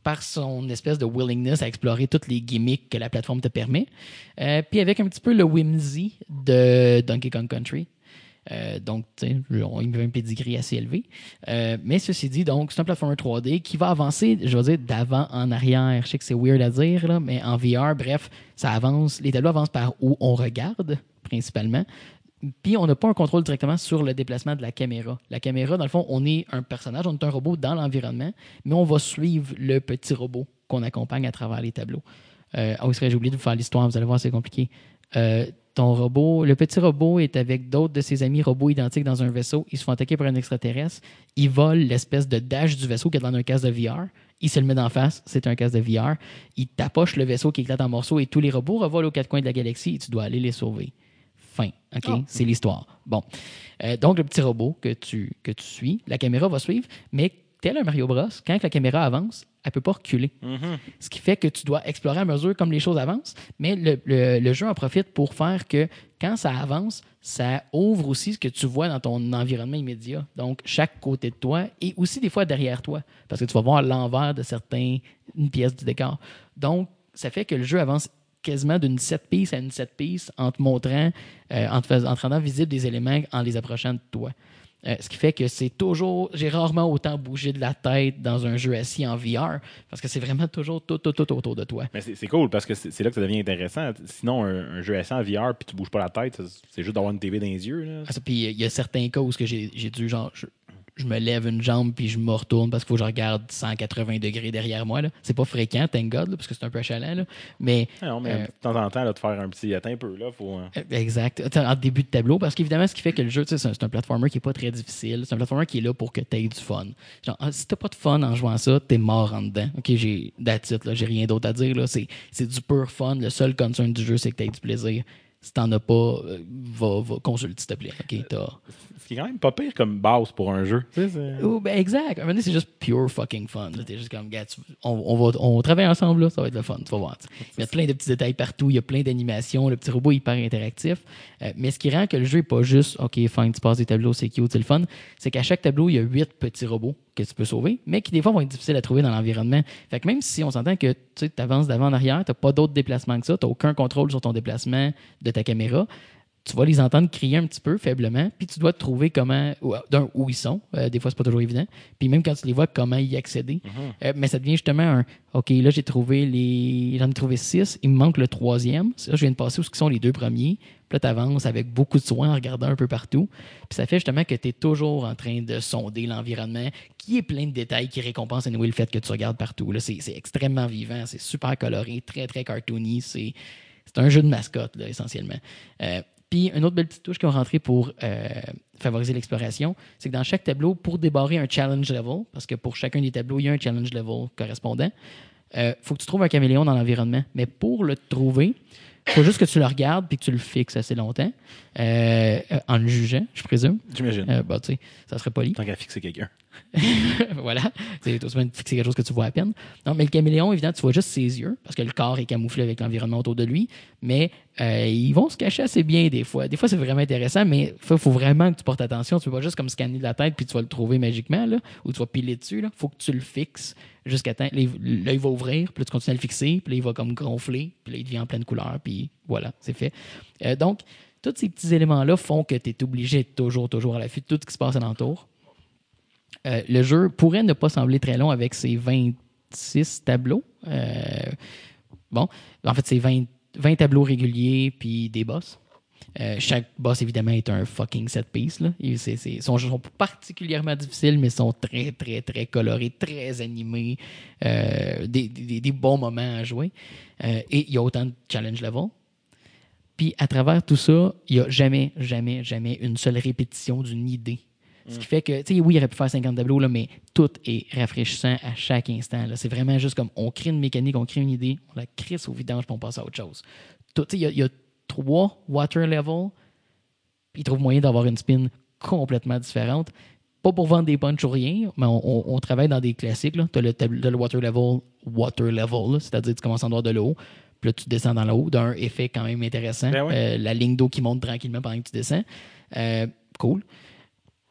par son espèce de willingness à explorer toutes les gimmicks que la plateforme te permet. Euh, puis avec un petit peu le whimsy de Donkey Kong Country. Euh, donc, on- il me fait un pedigree assez élevé. Euh, mais ceci dit, donc, c'est un platformer 3D qui va avancer, je veux dire, d'avant en arrière. Je sais que c'est weird à dire, mais en VR, bref, ça avance. Les tableaux avancent par où on regarde, principalement. Puis on n'a pas un contrôle directement sur le déplacement de la caméra. La caméra, dans le fond, on est un personnage, on est un robot dans l'environnement, mais on va suivre le petit robot qu'on accompagne à travers les tableaux. Euh, vrai, j'ai oublié de vous faire l'histoire, vous allez voir, c'est compliqué. Euh, ton robot, le petit robot est avec d'autres de ses amis robots identiques dans un vaisseau. Ils se font attaquer par un extraterrestre. Ils volent l'espèce de dash du vaisseau qui est dans un casque de VR. Il se le met d'en face, c'est un casque de VR. Il tapoche le vaisseau qui éclate en morceaux et tous les robots revolent aux quatre coins de la galaxie et tu dois aller les sauver. Fin. OK? C'est l'histoire. Bon. Euh, donc, le petit robot que tu, que tu suis, la caméra va suivre, mais tel un Mario Bros, quand la caméra avance, elle ne peut pas reculer. Ce qui fait que tu dois explorer à mesure comme les choses avancent, mais le, le- le jeu en profite pour faire que quand ça avance, ça ouvre aussi ce que tu vois dans ton environnement immédiat. Donc, chaque côté de toi et aussi des fois derrière toi, parce que tu vas voir l'envers de certaines pièces du décor. Donc, ça fait que le jeu avance quasiment d'une set piece à une set piece en te montrant, euh, en, te en te rendant visible des éléments en les approchant de toi. Euh, ce qui fait que c'est toujours. J'ai rarement autant bougé de la tête dans un jeu assis en VR parce que c'est vraiment toujours tout, tout, tout autour de toi. Mais c'est cool parce que c'est là que ça devient intéressant. Sinon, un, un jeu assis en VR puis tu bouges pas la tête, c'est juste d'avoir une TV dans les yeux. Là. Ah, ça, Puis il y a certains cas où ce que j'ai j'ai dû, genre, je, me lève une jambe puis je me retourne parce qu'il faut que je regarde 180 degrés derrière moi. C'est pas fréquent, thank God, là, parce que c'est un peu achalant. Là. Mais Ah Non, mais Euh, de temps en temps, là, de faire un petit un peu. Là, faut, euh, Euh, Exact. En début de tableau, parce qu'évidemment, ce qui fait que le jeu, c'est un, un platformer qui est pas très difficile. C'est un platformer qui est là pour que tu aies du fun. Genre, ah, si t'as pas de fun en jouant ça, t'es mort en dedans. Ok, j'ai that's it, j'ai rien d'autre à dire. c'est du pur fun. Le seul concern du jeu, c'est que tu aies du plaisir. Si t'en as pas, euh, va, va consulte, s'il te plaît. Ok, t'as. Ce qui est quand même pas pire comme base pour un jeu. Tu sais, c'est- Oh, ben exact. Un moment donné, c'est juste pure fucking fun. là. T'es juste comme, gars, on, on va, on travaille ensemble, là, ça va être le fun, tu vas voir. Il y a plein de petits détails partout, il y a plein d'animations, le petit robot est hyper interactif. Euh, mais ce qui rend que le jeu est pas juste, OK, fine, tu passes des tableaux, c'est cute, c'est le fun, c'est qu'à chaque tableau, il y a huit petits robots que tu peux sauver, mais qui des fois vont être difficiles à trouver dans l'environnement. Fait que même si on s'entend que tu avances d'avant en arrière, tu pas d'autres déplacements que ça, tu aucun contrôle sur ton déplacement de ta caméra, tu vas les entendre crier un petit peu faiblement, puis tu dois te trouver comment, ou- d'un, où ils sont. Euh, des fois, c'est pas toujours évident. Puis même quand tu les vois, comment y accéder. Euh, mais ça devient justement un OK, là, j'ai trouvé les. J'en ai trouvé six, il me manque le troisième. Ça, je viens de passer où sont les deux premiers. Puis là, tu avances avec beaucoup de soin en regardant un peu partout. Puis ça fait justement que tu es toujours en train de sonder l'environnement qui est plein de détails qui récompensent anyway, le fait que tu regardes partout. Là, c'est, c'est extrêmement vivant, c'est super coloré, très, très cartoony. C'est, c'est un jeu de mascotte, là, essentiellement. Euh, puis, une autre belle petite touche qu'ils ont rentrée pour euh, favoriser l'exploration, c'est que dans chaque tableau, pour débarrer un challenge level, parce que pour chacun des tableaux, il y a un challenge level correspondant, il faut que tu trouves un caméléon dans l'environnement. Mais pour le trouver, faut juste que tu le regardes puis que tu le fixes assez longtemps, euh, euh, en le jugeant, je présume. J'imagine. Euh, bah, tu sais, ça serait poli. Tant qu'à fixer quelqu'un. voilà. C'est fixer quelque chose que tu vois à peine. Non, mais le caméléon, évidemment, tu vois juste ses yeux, parce que le corps est camouflé avec l'environnement autour de lui. Mais euh, ils vont se cacher assez bien des fois. Des fois, c'est vraiment intéressant, mais il faut, vraiment que tu portes attention. Tu ne peux pas juste comme scanner de la tête puis tu vas le trouver magiquement, là, ou tu vas piler dessus. Il faut que tu le fixes jusqu'à temps. L'œil l'œil va ouvrir, puis là, tu continues à le fixer, puis là, il va comme gonfler, puis là, il devient en pleine couleur, puis voilà, c'est fait. Euh, donc, tous ces petits éléments-là font que tu es obligé d'être toujours, toujours à l'affût de tout ce qui se passe alentour. Euh, le jeu pourrait ne pas sembler très long avec ses 26 tableaux. Euh, bon, en fait, c'est 20, 20 tableaux réguliers puis des boss. Euh, chaque boss, évidemment, est un fucking set piece. Là. Ils c'est- c'est- ils sont, sont particulièrement difficiles, mais sont très, très, très colorés, très animés. euh, des, des- des bons moments à jouer. Euh, et il y a autant de challenge level. Puis à travers tout ça, il n'y a jamais, jamais, jamais une seule répétition d'une idée. Ce qui fait que, tu sais, oui, il aurait pu faire 50 tableaux, là, mais tout est rafraîchissant à chaque instant. là. C'est vraiment juste comme on crée une mécanique, on crée une idée, on la crisse au vidange, puis on passe à autre chose. Tu sais, Il y, y a trois water levels, puis ils trouvent moyen d'avoir une spin complètement différente. Pas pour vendre des punchs ou rien, mais on, on- on travaille dans des classiques. Tu as t'as le water level, water level, c'est-à-dire tu commences en dehors de l'eau, puis là tu descends dans l'eau, d'un effet quand même intéressant. Ben oui. Euh, la ligne d'eau qui monte tranquillement pendant que tu descends. Euh, cool.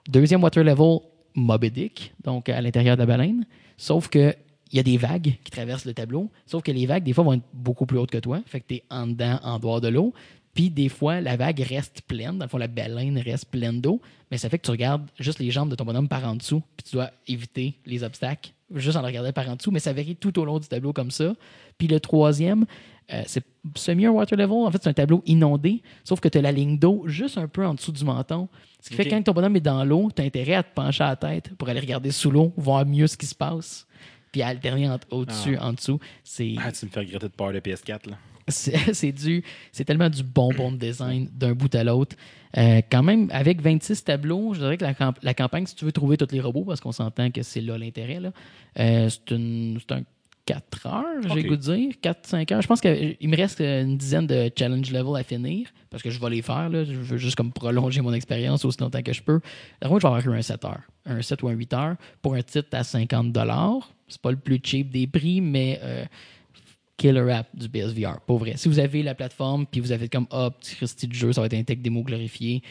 Deuxième water level, Moby Dick, donc à l'intérieur de la baleine. Sauf que il y a des vagues qui traversent le tableau. Sauf que les vagues, des fois, vont être beaucoup plus hautes que toi. Fait que tu es en dedans, en dehors de l'eau. Puis des fois, la vague reste pleine. Dans le fond, la baleine reste pleine d'eau. Mais ça fait que tu regardes juste les jambes de ton bonhomme par en dessous. Puis tu dois éviter les obstacles juste en le regardant par en dessous. Mais ça varie tout au long du tableau comme ça. Puis le troisième, euh, c'est semi un water level. En fait, c'est un tableau inondé. Sauf que tu as la ligne d'eau juste un peu en dessous du menton. Ce qui fait que quand ton bonhomme est dans l'eau, tu as intérêt à te pencher à la tête pour aller regarder sous l'eau, voir mieux ce qui se passe. Puis à alterner au-dessus, en dessous. C'est. Ah, tu me fais regretter de avoir le PS4. Là. c'est du c'est tellement du bonbon de design d'un bout à l'autre Euh, quand même avec 26 tableaux je dirais que la, camp- la campagne si tu veux trouver tous les robots parce qu'on s'entend que c'est là l'intérêt là, euh, c'est une- c'est un 4 heures j'ai goût de dire 4-5 heures je pense qu'il me reste une dizaine de challenge level à finir parce que je vais les faire là. je veux juste comme prolonger mon expérience aussi longtemps que je peux moi je vais avoir eu un 7 heures un 7 ou un 8 heures pour un titre à 50 c'est pas le plus cheap des prix mais euh, killer app du PSVR, pour vrai. Si vous avez la plateforme puis vous avez comme ah, petit Christy de jeu, ça va être un tech démo glorifié,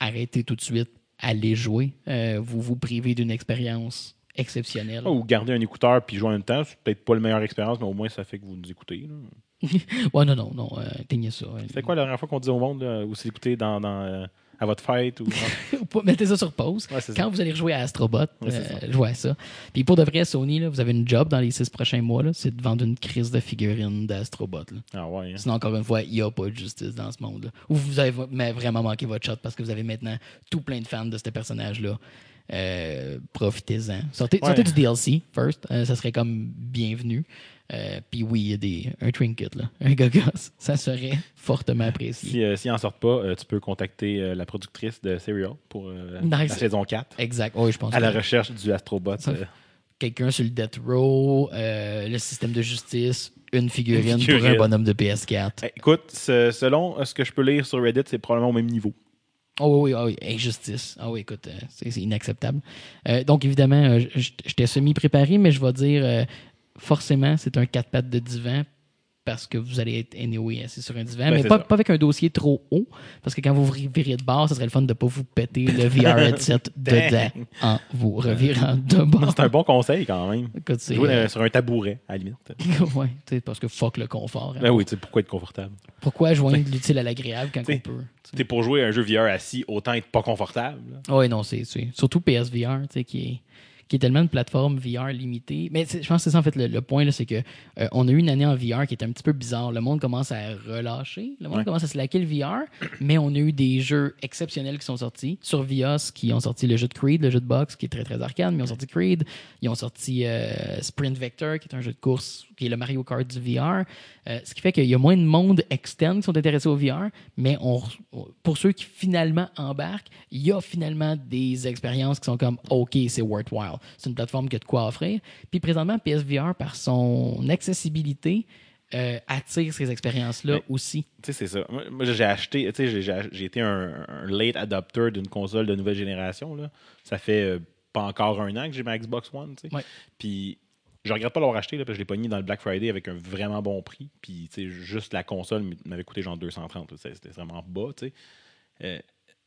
arrêtez tout de suite, allez jouer. Euh, vous vous privez d'une expérience exceptionnelle. Ou garder un écouteur puis jouer en même temps. C'est peut-être pas la meilleure expérience, mais au moins ça fait que vous nous écoutez. là. Ouais, non, non, non, euh, éteignez ça. C'est quoi la dernière fois qu'on disait au monde là, écouté dans, dans, euh, à votre fête ou Mettez ça sur pause. Ouais, Quand vous allez rejouer à Astrobot, Ouais, euh, jouez à ça. Puis pour de vrai, Sony, là, vous avez une job dans les six prochains mois, c'est de vendre une crise de figurines d'Astrobot. Ah ouais. hein. Sinon, encore une fois, il n'y a pas de justice dans ce monde-là. Ou vous avez vraiment manqué votre shot parce que vous avez maintenant tout plein de fans de ce personnage-là. Euh, Profitez-en. Sortez, Ouais. sortez du DLC, first. Euh, ça serait comme bienvenu. Euh, Puis oui, il y a des, un trinket, là. un gogos. Ça serait fortement apprécié. Si, euh, s'ils en sortent pas, tu peux contacter la productrice de Serial pour la saison 4 Exact. Oui, je pense à la recherche du Astrobot. Quelqu'un sur le death row, le système de justice, une figurine, Une figurine. pour un bonhomme de PS4. Eh, Écoute, selon ce que je peux lire sur Reddit, c'est probablement au même niveau. Oh oui, ah oui, injustice. Ah oui, écoute, euh, c'est inacceptable. Euh, donc, évidemment, euh, j'étais semi-préparé, mais je vais dire, euh, forcément, c'est un 4 pattes de divan parce que vous allez être anyway assis sur un divan, Ben, mais pas, avec un dossier trop haut, parce que quand vous vir- virez de bord, ce serait le fun de ne pas vous péter le VR headset dedans en vous revirant de bord. C'est un bon conseil quand même. Écoute. Jouer euh, sur un tabouret, à la limite. sais, parce que fuck le confort. hein. Ben oui, pourquoi être confortable? Pourquoi joindre l'utile à l'agréable quand on peut? T'es pour jouer à un jeu VR assis, autant être pas confortable. Oui, non, c'est c'est- surtout PSVR, tu sais, qui est, qui est tellement une plateforme VR limitée. Mais je pense que c'est ça, en fait, le, le point, là, c'est que euh, on a eu une année en VR qui était un petit peu bizarre. Le monde commence à relâcher, le monde Ouais. commence à se laquer le VR, mais on a eu des jeux exceptionnels qui sont sortis. Sur Vios, qui ont sorti le jeu de Creed, le jeu de boxe, qui est très, très arcade, mais ils ont sorti Creed. Ils ont sorti euh, Sprint Vector, qui est un jeu de course, qui est le Mario Kart du VR. Euh, ce qui fait qu'il y a moins de monde externe qui sont intéressés au VR, mais on, pour ceux qui finalement embarquent, il y a finalement des expériences qui sont comme OK, c'est worthwhile. C'est une plateforme qui a de quoi offrir. Puis présentement, PSVR, par son accessibilité, euh, attire ces expériences-là aussi. Tu sais, c'est ça. Moi, j'ai acheté, tu sais, j'ai- été un, un late adopter d'une console de nouvelle génération. Là. Ça fait euh, pas encore un an que j'ai ma Xbox One. tu sais. Ouais. Puis je regrette pas l'avoir acheté là, parce que je l'ai pogné dans le Black Friday avec un vraiment bon prix. Puis tu sais, juste la console m'avait coûté genre 230. là. C'était vraiment bas. tu sais. Euh,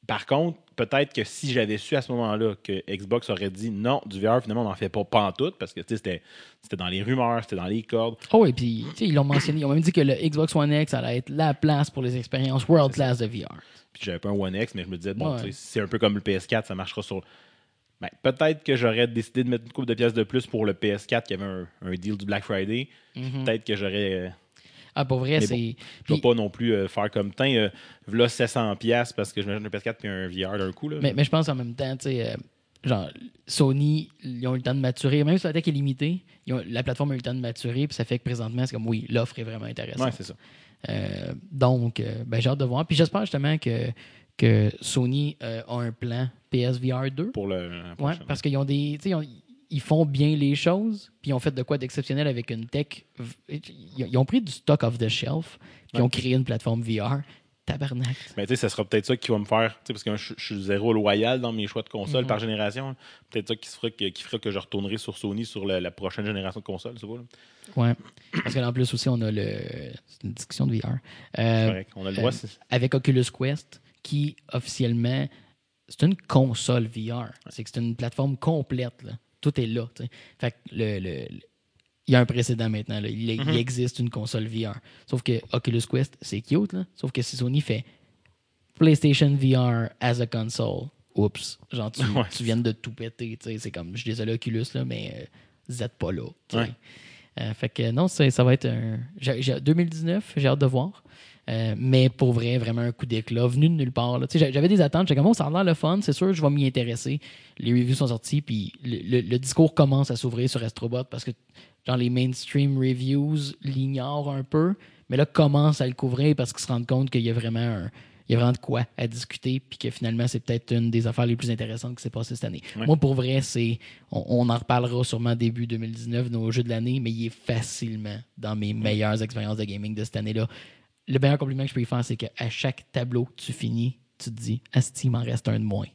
par contre, peut-être que si j'avais su à ce moment-là que Xbox aurait dit non, du VR, finalement, on n'en fait pas, tout, parce que tu sais, c'était dans les rumeurs, c'était dans les cordes. Oh, et puis, tu sais, ils l'ont mentionné. Ils ont même dit que le Xbox One X allait être la place pour les expériences world class de VR. Puis j'avais pas un One X, mais je me disais, bon, Ouais. c'est un peu comme le PS4, ça marchera sur. Ben, peut-être que j'aurais décidé de mettre une coupe de pièces de plus pour le PS4 qui avait un, un deal du Black Friday. Peut-être que j'aurais. euh, Ah, pour vrai, c'est. Je ne pas non plus euh, faire comme tiens, euh, v'là 700$ piastres parce que je m'achète un PS4 puis un VR d'un coup. Là. Mais, mais je pense en même temps, tu sais, euh, genre, Sony, ils ont eu le temps de maturer. Même si la tech est limitée, ils ont- la plateforme a eu le temps de maturer, puis ça fait que présentement, c'est comme, oui, l'offre est vraiment intéressante. ouais, c'est ça. Euh, donc, euh, ben, j'ai hâte de voir. Puis j'espère justement que, que Sony euh, a un plan PSVR 2. Pour le. Ouais, parce qu'ils ont des. ils ils font bien les choses, puis ils ont fait de quoi d'exceptionnel avec une tech. Ils ont pris du stock off the shelf, puis ils ont créé une plateforme VR. Tabarnak. Mais tu sais, ça sera peut-être ça qui va me faire, parce que je, suis zéro loyal dans mes choix de console Mhm. par génération. Peut-être ça qui, se fera que, qui fera que je retournerai sur Sony sur la, la prochaine génération de consoles, c'est là. Ouais. Parce que en plus aussi, on a le. C'est une discussion de VR. Euh, correct. On a le droit. euh, avec Oculus Quest, qui officiellement, c'est une console VR. C'est que c'est une plateforme complète. là. Tout est là. Fait que le, le- le- il y a un précédent maintenant. là. Il, Mhm. il existe une console VR. Sauf que Oculus Quest, c'est cute. Là. Sauf que si Sony fait PlayStation VR as a console, oups, genre tu, Ouais. tu viens de tout péter. C'est comme, je suis désolé Oculus, là, mais euh, vous êtes pas là. Ouais. Euh, fait que non, ça va être un. j'ai- j'ai- 2019, j'ai hâte de voir. Euh, mais pour vrai, vraiment un coup d'éclat, venu de nulle part. J'avais des attentes, j'étais comme, oh, ça a l'air le fun, c'est sûr, je vais m'y intéresser. Les reviews sont sortis, puis le, le- le discours commence à s'ouvrir sur Astrobot parce que genre les mainstream reviews l'ignorent un peu, mais là, commencent à le couvrir parce qu'ils se rendent compte qu'il y a vraiment un- il y a vraiment de quoi à discuter, puis que finalement, c'est peut-être une des affaires les plus intéressantes qui s'est passée cette année. Ouais. Moi, pour vrai, c'est. On, on en reparlera sûrement début 2019, nos jeux de l'année, mais il est facilement dans mes meilleures expériences de gaming de cette année-là. Le meilleur compliment que je peux y faire, c'est qu'à chaque tableau que tu finis, tu te dis, Asti, il m'en reste un de moins.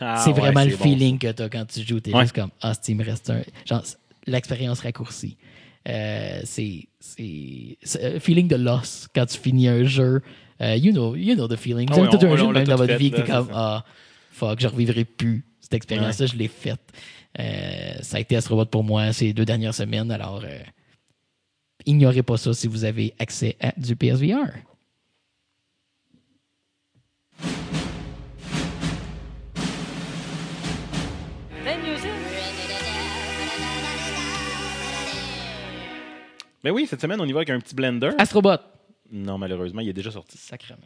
Ah, c'est ouais, vraiment le bon, feeling que tu as quand tu joues. Tu es Ouais. juste comme, Asti, il me reste un. Genre, l'expérience raccourcie. Euh, c'est c'est un feeling de loss quand tu finis un jeu. Euh, you, know, you know the feeling. Ah Vous avez tout un jeu même dans votre fait, vie là, c'est comme. Ah, fuck, je revivrai plus cette expérience-là, je l'ai faite. Euh, ça a été Astrobot pour moi ces deux dernières semaines, alors euh, ignorez pas ça si vous avez accès à du PSVR. Mais oui, cette semaine, on y va avec un petit blender. Astrobot. Non, malheureusement, il est déjà sorti. Sacrement.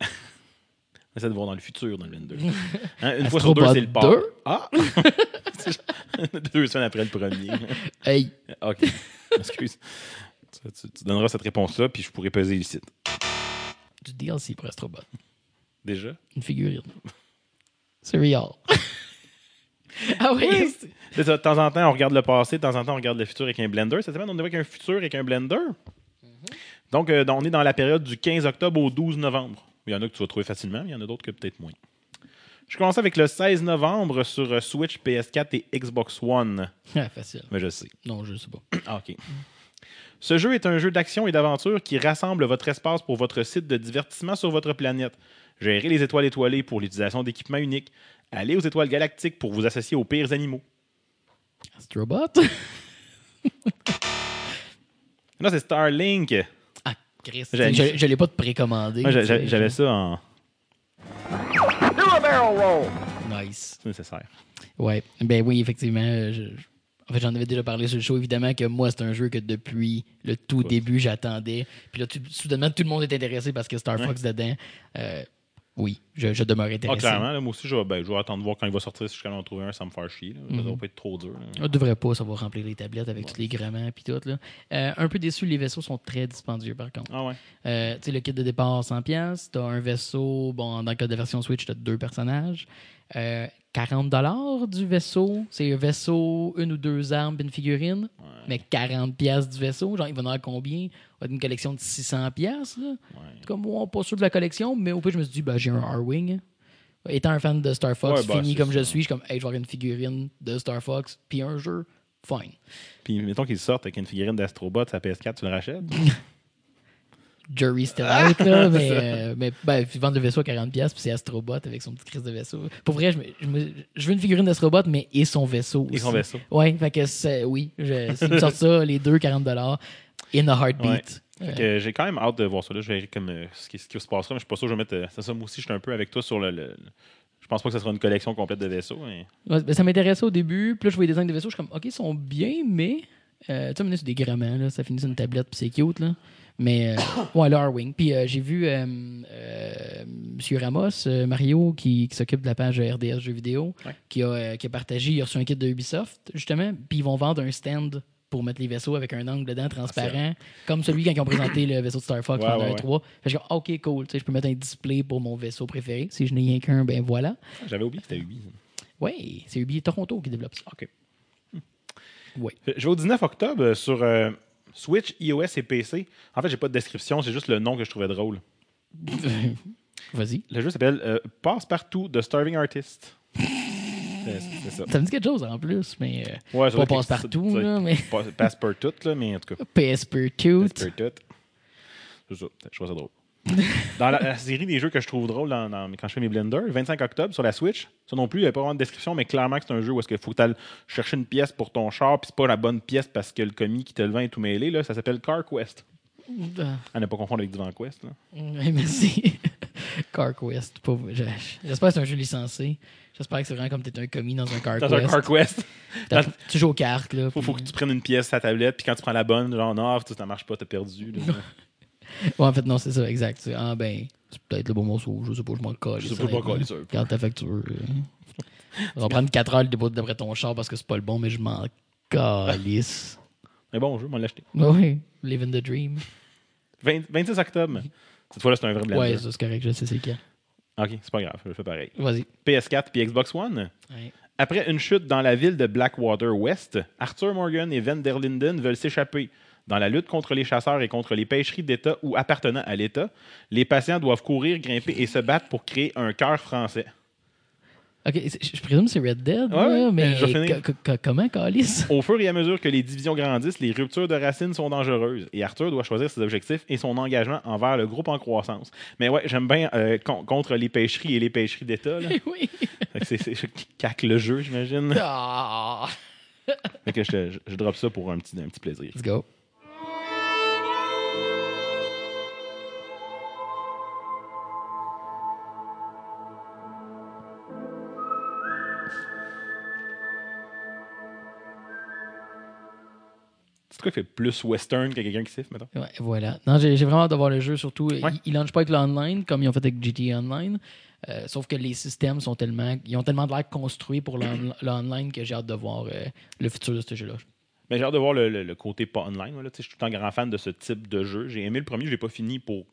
On essaie de voir dans le futur dans le blender. Hein, une fois sur deux, c'est le pas. 2? Ah! Deux semaines après le premier. Hey, OK. Excuse. Tu, tu- tu donneras cette réponse-là, puis je pourrai peser le site. du DLC pour Astrobot. Déjà? Une figurine. C'est real. ah oui? c'est- C'est ça, De temps en temps, on regarde le passé, de temps en temps, on regarde le futur avec un blender. Cette semaine, on est avec un futur avec un blender. Donc, euh, on est dans la période du 15 octobre au 12 novembre. Il y en a que tu vas trouver facilement, mais il y en a d'autres que peut-être moins. Je commence avec le 16 novembre sur euh, Switch, PS4 et Xbox One. Ah, facile. Mais je sais. Non, je sais pas. Ah, OK. Ce jeu est un jeu d'action et d'aventure qui rassemble votre espace pour votre site de divertissement sur votre planète. Gérez les étoiles étoilées pour l'utilisation d'équipements uniques. Allez aux étoiles galactiques pour vous associer aux pires animaux. Astrobot? Là, c'est Starlink. Ah, Chris. J'ai- Je, je l'ai pas de précommandé. J'avais ça en. Barrel roll. Nice. C'est nécessaire. Ouais. Ben oui, effectivement. euh, je- je- En fait, j'en avais déjà parlé sur le show. Évidemment que moi, c'est un jeu que depuis le tout Ouais. début, j'attendais. Puis là, tout- soudainement, tout le monde est intéressé parce que Star Ouais. Fox dedans. Euh, oui, je, je demeure Ah, intéressé. clairement, là, moi aussi, je vais, ben, je vais attendre de voir quand il va sortir si je suis capable d'en trouver un sans me faire chier. Ça Mhm. va pas être trop dur. On devrait pas, ça va remplir les tablettes avec tous les grammaires puis tout. Là. Euh, un peu déçu, les vaisseaux sont très dispendieux par contre. Ah ouais. Euh, tu sais, le kit de départ, 100$. Tu as un vaisseau, bon, dans le cas de version Switch, tu as deux personnages. Euh, 40$ du vaisseau. C'est un vaisseau, une ou deux armes, une figurine. Mais 40$ du vaisseau, genre, il va en avoir combien une collection de 600$. Là. C'est Comme, moi, pas sûr de la collection, mais au pire, je me suis dit, ben, j'ai un R-Wing. Étant un fan de Star Fox, Ouais, ben, fini comme je suis, je suis comme, hey, je vais avoir une figurine de Star Fox, puis un jeu, fine. Puis mettons qu'il sorte avec une figurine d'Astrobot à PS4, tu le rachètes? Jury still out, là, mais, euh, mais ben, ils vendent le vaisseau à 40$, puis c'est Astrobot avec son petit crise de vaisseau. Pour vrai, je, veux une figurine d'Astrobot, mais et son vaisseau. Et son aussi. vaisseau. Ouais, fait que c'est, oui, je, s'ils me sortent ça, les deux 40$, in a heartbeat. Fait Euh, que j'ai quand même hâte de voir ça. Là. Je verrai comme, euh, ce, qui, ce qui se passera, mais je suis pas sûr que je vais mettre. euh, ça, moi aussi, je suis un peu avec toi sur le. le- je pense pas que ce sera une collection complète de vaisseaux. mais- ouais, ben, ça m'intéressait au début, puis là, je voyais des designs de vaisseaux, je suis comme, ok, ils sont bien, mais. Euh, tu sais, c'est des grammains, là, ça finit sur une tablette, puis c'est cute, là. Mais, euh, ouais, le R-Wing. Puis euh, j'ai vu euh, M. Ramos, Mario, qui, qui s'occupe de la page RDS Jeux vidéo, Ouais. qui, a, qui a partagé, il a reçu un kit de Ubisoft, justement, puis ils vont vendre un stand pour mettre les vaisseaux avec un angle dedans transparent, comme celui quand ils ont présenté le vaisseau de Star Fox Ouais, pendant ouais, un ouais. 3. Fait que ok, cool, je peux mettre un display pour mon vaisseau préféré. Si je n'ai rien qu'un, ben voilà. J'avais oublié que c'était Ubi. Oui, c'est Ubi Toronto qui développe ça. OK. Oui. Je vais au 19 octobre sur Switch, iOS et PC. En fait, j'ai pas de description, c'est juste le nom que je trouvais drôle. Vas-y. Le jeu s'appelle euh, Passe-partout de Starving Artist. c'est ça. Ça me dit quelque chose en plus, mais euh, Ouais, pas passe-partout, là, mais pas- Passe-partout, là, mais en tout cas. Passe-partout. C'est ça. Je trouve ça drôle. Dans la, la série des jeux que je trouve drôle dans- dans- quand je fais mes blenders, le 25 octobre sur la Switch, ça non plus, il n'y a pas vraiment de description, mais clairement que c'est un jeu où il faut que tu chercher une pièce pour ton char, puis c'est pas la bonne pièce parce que le commis qui te le vend est tout mêlé. Là, ça s'appelle Car Quest. Ah, À ne pas confondre avec Divan Quest. Là. merci. CarQuest. pauvre- je- J'espère que c'est un jeu licencié. J'espère que c'est vraiment comme t'es un commis dans un CarQuest. Dans un Car Quest, Tu joues aux cartes, là. faut, faut que tu prennes une pièce à ta tablette, puis quand tu prends la bonne, genre non, ça, ça marche pas, t'as perdu. là. Ouais, en fait, non, c'est ça, exact. Ah, ben, c'est peut-être le bon morceau. Je sais pas, je m'en colle. Je sais pas, je m'en colle, ça. Regarde ta facture. On va prendre 4 heures le dépôt d'après ton char parce que c'est pas le bon, mais je m'en calisse. Mais bon jeu, on l'a acheté. Oui, living the dream. 20 26 octobre. Cette fois-là, c'est un vrai blender. Ouais, c'est correct, je sais c'est lequel. Ok, c'est pas grave, je fais pareil. Vas-y. PS4 puis Xbox One. Ouais. Après une chute dans la ville de Blackwater West, Arthur Morgan et Van der Linden veulent s'échapper. Dans la lutte contre les chasseurs et contre les pêcheries d'État ou appartenant à l'État, les patients doivent courir, grimper et se battre pour créer un cœur français. Ok, je présume que c'est Red Dead, Ouais, là, mais comment, Calis? Au fur et à mesure que les divisions grandissent, les ruptures de racines sont dangereuses et Arthur doit choisir ses objectifs et son engagement envers le groupe en croissance. Mais ouais, j'aime bien euh, con- contre les pêcheries et les pêcheries d'État. oui. C'est je caque le jeu, j'imagine. Ah. Que je, je, je drop ça pour un petit, un petit plaisir. Let's go. Quoi qui fait plus western que quelqu'un qui siffle, mettons? Ouais, voilà. Non, j'ai vraiment hâte de voir le jeu, surtout. Ouais. Il, il launch pas avec l'online, comme ils ont fait avec GTA Online. Euh, sauf que les systèmes sont tellement. Ils ont tellement de l'air construits pour l'on- l'online que j'ai hâte de voir euh, le futur de ce jeu-là. Mais j'ai hâte de voir le, le- le côté pas online. moi, là. Je suis tout le temps grand fan de ce type de jeu. J'ai aimé le premier, je l'ai pas fini pour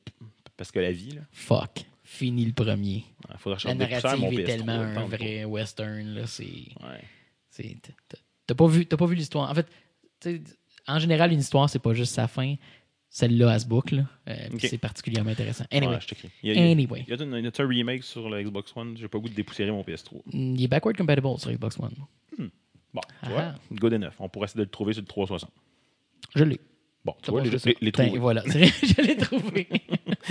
parce que la vie. là. Fuck. Fini le premier. Il faudrait La narrative est PS3, tellement un vrai western. Là, c'est. Ouais. t'as- pas vu, t'as pas vu l'histoire. En fait, tu sais, en général, une histoire, c'est pas juste sa fin. Celle-là, elle se boucle. Euh. C'est particulièrement intéressant. Anyway. Ouais. Il y a, Anyway. il y a une- il y a un remake sur le Xbox One. J'ai pas le goût de dépoussiérer mon PS3. Mm, Il est backward compatible sur Xbox One. Bon, tu Ah vois, ah. good enough. On pourrait essayer de le trouver sur le 360. Je l'ai. Bon, tu vois, les, les, les Ben, trouver. voilà, je l'ai trouvé.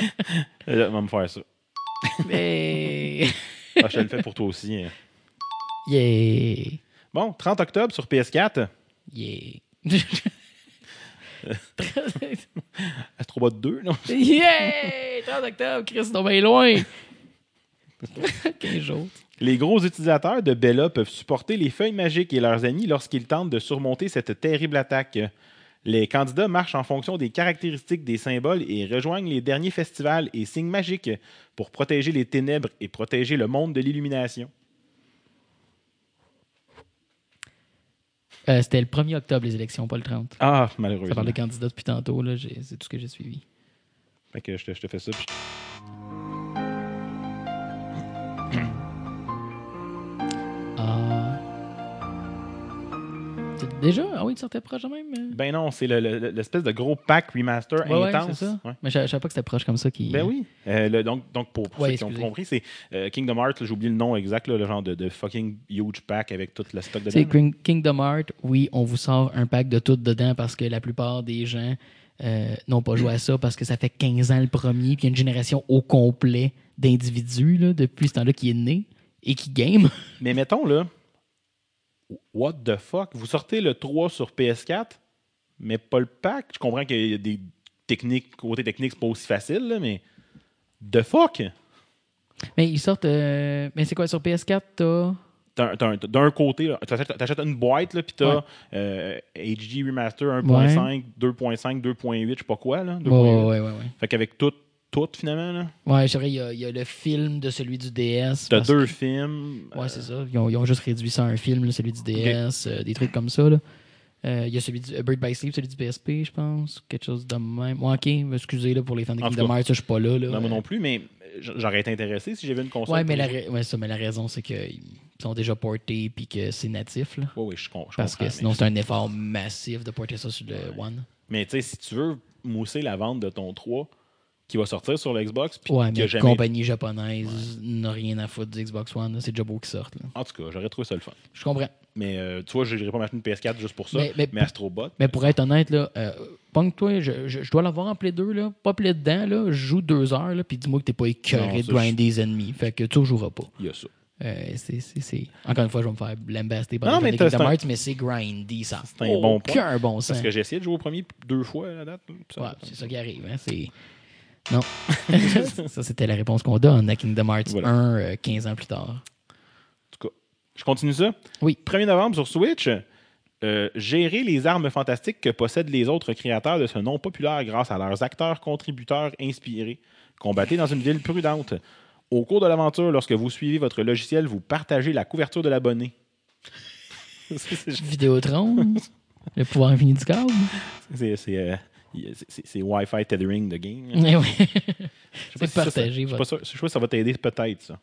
On va me faire ça. Mais... Ah, je te le fais pour toi aussi. hein. Yeah. Bon, 30 octobre sur PS4, Yeah. Astrobot 2. non? yeah! 30 octobre, Chris, bien loin. 15 jours. Les gros utilisateurs de Bella peuvent supporter les feuilles magiques et leurs amis lorsqu'ils tentent de surmonter cette terrible attaque. Les candidats marchent en fonction des caractéristiques des symboles et rejoignent les derniers festivals et signes magiques pour protéger les ténèbres et protéger le monde de l'illumination. Euh, C'était le 1er octobre, les élections, pas le 30. Ah, Ça malheureusement. parle de candidats depuis tantôt, C'est tout ce que j'ai suivi. Fait que je te, je te fais ça. puis déjà? Ah oui, tu sortais proche quand même? euh? Ben non, c'est le- le- l'espèce de gros pack remaster Ouais, intense. c'est ça. Ouais. Mais je, je savais pas que c'était proche comme ça. Qui... Ben oui. Euh, le- donc, donc, pour, pour ceux qui ont compris, c'est euh, Kingdom Hearts, j'ai oublié le nom exact, là, le genre de, de fucking huge pack avec tout le stock C'est dedans. King- Kingdom Hearts, oui, on vous sort un pack de tout dedans parce que la plupart des gens euh, n'ont pas joué à ça parce que ça fait 15 ans le premier, puis il y a une génération au complet d'individus depuis ce temps-là qui est né et qui game. Mais mettons, là, what the fuck? Vous sortez le 3 sur PS4, mais pas le pack. Je comprends qu'il y a des techniques, côté technique, c'est pas aussi facile, là, mais the fuck? Mais ils sortent. euh, Mais c'est quoi sur PS4 t'as- T'as- t'as un- D'un côté, là, t'achètes t'achètes une boîte, là, puis t'as Ouais. euh, HD Remaster 1.5, 2.5, 2.8, je sais pas quoi, là. 2.8. Ouais, ouais, ouais, ouais. Fait qu'avec tout, tout, finalement, là, Ouais, c'est vrai, il y, a, il y a le film de celui du DS. t'as deux que- films. Ouais, c'est ça. Ils ont, ils ont juste réduit ça à un film, là, celui du DS, euh, des trucs comme ça. là. Euh, Il y a celui du euh, Bird by Sleep, celui du PSP, je pense. Quelque chose de même. Ouais, ok, excusez là, pour les fans de Kingdom Hearts, je suis pas là. là. Non, moi non plus, mais j'aurais été intéressé si j'avais une console. Ouais, mais la, ra- ouais, ça, mais la raison, c'est qu'ils sont déjà portés puis que c'est natif. Là, Ouais, ouais, je, com- je parce comprends, que sinon, c'est un effort massif de porter ça sur le One. Mais tu sais, si tu veux mousser la vente de ton 3 qui va sortir sur l'Xbox, puis Ouais, mais jamais. compagnie japonaise n'a rien à foutre du Xbox One. C'est déjà beau qu'ils sortent. En tout cas, j'aurais trouvé ça le fun. Je comprends. Mais euh, tu vois, je n'irai pas m'acheter une PS4 juste pour ça. Mais- Mais, mais- Astrobot. Mais pour être honnête, là, euh, Pong-toi, je, je- je dois l'avoir en Play 2, là, pas Play dedans, là, je joue deux heures, là, puis dis-moi que t'es pas écœuré de ça, grinder des ennemis. Fait que tu joueras pas. Il y a ça. Euh, Encore une fois, je vais me faire lambaster par Non, les de mais c'est grindy, ça. C'est un bon point. Bon sens. Parce que j'ai essayé de jouer au premier deux fois à la date. Ouais, c'est ça qui arrive. Hein, c'est... Non. ça, c'était la réponse qu'on donne à Kingdom Hearts Voilà. 1, euh, 15 ans plus tard. En tout cas, je continue ça. Oui. 1er novembre sur Switch, euh, gérer les armes fantastiques que possèdent les autres créateurs de ce nom populaire grâce à leurs acteurs contributeurs inspirés. Combattez dans une ville prudente. Au cours de l'aventure, lorsque vous suivez votre logiciel, vous partagez la couverture de l'abonné. Vidéotron, le pouvoir infini du câble. c'est c'est, Wi-Fi tethering de game. Eh oui. Pas C'est si ça, ça- partager Je suis pas sûr- je ça va t'aider, peut-être, ça.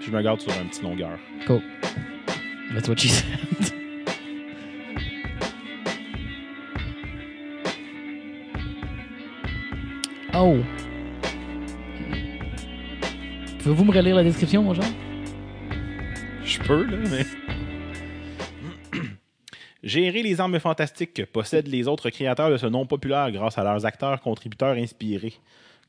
Puis je me garde sur un petit longueur. Cool. That's what she said. Oh. Pouvez-vous me relire la description, mon genre? Je peux, là, mais. Gérer les armes fantastiques que possèdent les autres créateurs de ce nom populaire grâce à leurs acteurs contributeurs inspirés.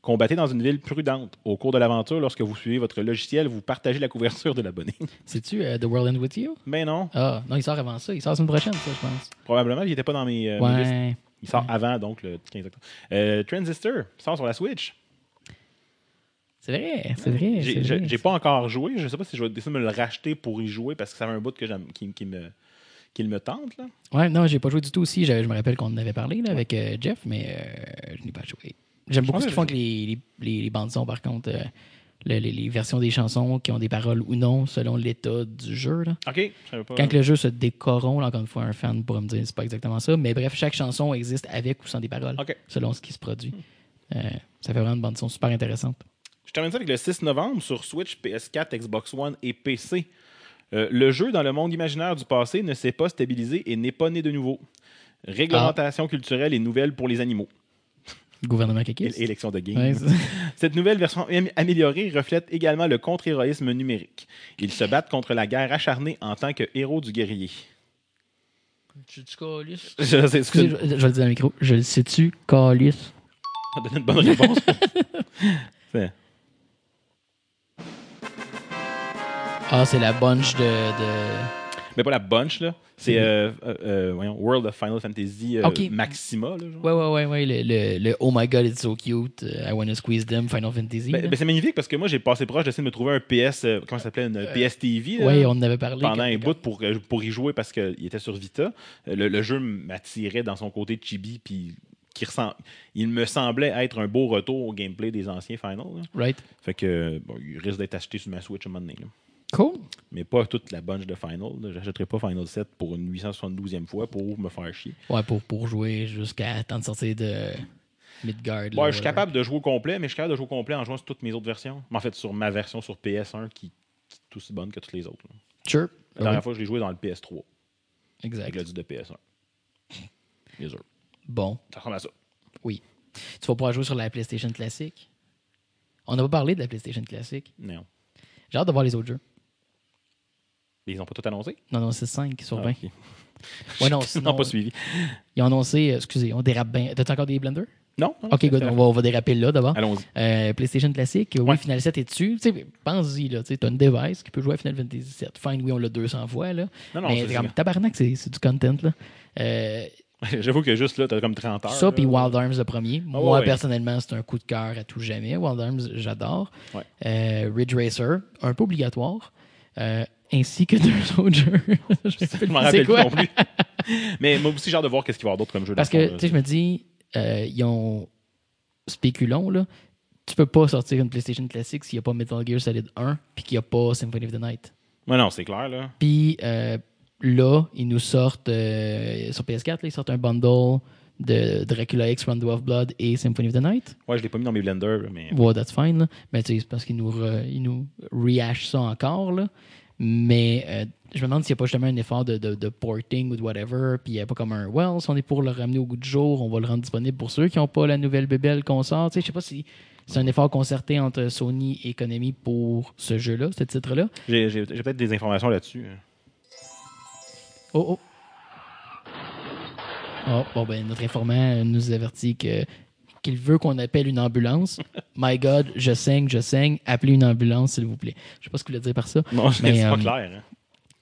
Combattez dans une ville prudente. Au cours de l'aventure, lorsque vous suivez votre logiciel, vous partagez la couverture de l'abonné. C'est-tu euh, The World End With You? Mais non, Ah, non, il sort avant ça. Il sort la semaine prochaine, ça, je pense. probablement, il n'était pas dans mes, euh, mes listes. ouais. Il sort avant, donc, le 15 octobre. Euh, Transistor sort sur la Switch. C'est vrai, c'est vrai. J'ai pas encore joué. Je sais pas si je vais décider de me le racheter pour y jouer parce que ça fait un bout que j'aime- qui, qui me, qui me tente. Là. Ouais, non, j'ai pas joué du tout aussi. Je, je me rappelle qu'on en avait parlé là, avec euh, Jeff, mais euh, je n'ai pas joué. J'aime beaucoup ce qu'ils font avec les, les, les, les bandes son, par contre. euh, le- les, les versions des chansons qui ont des paroles ou non selon l'état du jeu. Là. OK. Pas. Quand que le jeu se décorrompt, là, encore une fois, un fan pourra me dire c'est pas exactement ça. Mais bref, chaque chanson existe avec ou sans des paroles, selon ce qui se produit. Ça fait vraiment une bande son super intéressante. Je termine ça avec le 6 novembre sur Switch, PS4, Xbox One et PC. Euh, le jeu dans le monde imaginaire du passé ne s'est pas stabilisé et n'est pas né de nouveau. Réglementation culturelle et nouvelle pour les animaux. Gouvernement Kekis. É- Élection de game. Ouais, Cette nouvelle version am- améliorée reflète également le contre-héroïsme numérique. Ils se battent contre la guerre acharnée en tant que héros du guerrier. Tu? Je sais, Excusez, excusez, je, je vais le dire dans le micro. Je le sais-tu, calice? ça donne une bonne réponse. Ah, c'est la bunch de. de... Mais pas la bunch, là. C'est euh, euh, euh, World of Final Fantasy. Maxima. Là, genre. Ouais, ouais, ouais, ouais. Le, le, le Oh my god, it's so cute. I wanna squeeze them, Final Fantasy. Ben, ben, c'est magnifique parce que moi, j'ai passé proche d'essayer de me trouver un PS, comment ça s'appelait, une PS TV. là, ouais, on en avait parlé. pendant un bout pour, pour y jouer parce qu'il était sur Vita. Le, le jeu m'attirait dans son côté chibi, puis qui ressent, il me semblait être un beau retour au gameplay des anciens Final. là. Right. Fait que bon, il risque d'être acheté sur ma Switch à un moment donné. là. Cool. Mais pas toute la bunch de Final. J'achèterai pas Final 7 pour une 872e fois pour me faire chier. Ouais, pour, pour jouer jusqu'à temps de sortir de Midgard. Ouais, je suis capable de jouer au complet, mais je suis capable de jouer au complet en jouant sur toutes mes autres versions. Mais en fait, sur ma version sur PS1 qui, qui est aussi bonne que toutes les autres. là. Sure. La dernière fois, je l'ai joué dans le PS3 Exact. avec le disque de PS1. Bien sûr. Bon, Ça ressemble à ça. oui. Tu vas pouvoir jouer sur la PlayStation classique. On n'a pas parlé de la PlayStation classique. Non. J'ai hâte de voir les autres jeux. Ils n'ont pas tout annoncé? Non, non, c'est 5 sur Ah, 20. ok. Ouais, non, Ils sinon, n'ont pas suivi. ils ont annoncé, euh, excusez, on dérape bien. T'as encore des blenders? Non? non, Ok, good, on va, on va déraper là d'abord. Allons-y. Euh, PlayStation classique, oui, Ouais. Final 7 est dessus. Pense-y, là. Tu as une device qui peut jouer à Final Fantasy 7. Fine, oui, on l'a 200 fois, là. Non, non, mais c'est- comme tabarnak, c'est du content, là. Euh, J'avoue que juste là, t'as comme 30 heures. ça, puis Wild Arms le premier. Ah, Moi, ouais. personnellement, c'est un coup de cœur à tout jamais. Wild Arms, j'adore. Ouais. Euh, Ridge Racer, un peu obligatoire. Euh, ainsi que deux autres jeux. Je m'en rappelle plus non plus. Mais moi aussi, j'ai hâte de voir qu'est-ce qu'il va y avoir d'autre comme jeu. Parce que, tu sais, je me dis, euh, ils ont. Spéculons, là. Tu peux pas sortir une PlayStation classique s'il n'y a pas Metal Gear Solid 1 puis qu'il n'y a pas Symphony of the Night. Ouais, non, c'est clair, là. Puis euh, là, ils nous sortent sur PS4, là, ils sortent un bundle de Dracula X, Rondo of Blood et Symphony of the Night. Ouais, je l'ai pas mis dans mes blenders, mais. Ouais, that's fine. là. Mais tu sais, c'est parce qu'ils nous, re- ils nous rehashent ça encore. Là. Mais euh, je me demande s'il n'y a pas justement un effort de, de- de porting ou de whatever. Puis il n'y a pas comme un well, si on est pour le ramener au goût du jour, on va le rendre disponible pour ceux qui n'ont pas la nouvelle bébelle qu'on sort. Tu sais, je sais pas si c'est un effort concerté entre Sony et Konami pour ce jeu-là, ce titre-là. J'ai peut-être des informations là-dessus. Oh, oh. Oh, bon, ben, notre informant nous avertit que qu'il veut qu'on appelle une ambulance. My God, je saigne, je saigne. Appelez une ambulance, s'il vous plaît. Je sais pas ce que vous voulez dire par ça. Non, Mais, c'est pas euh, clair. hein.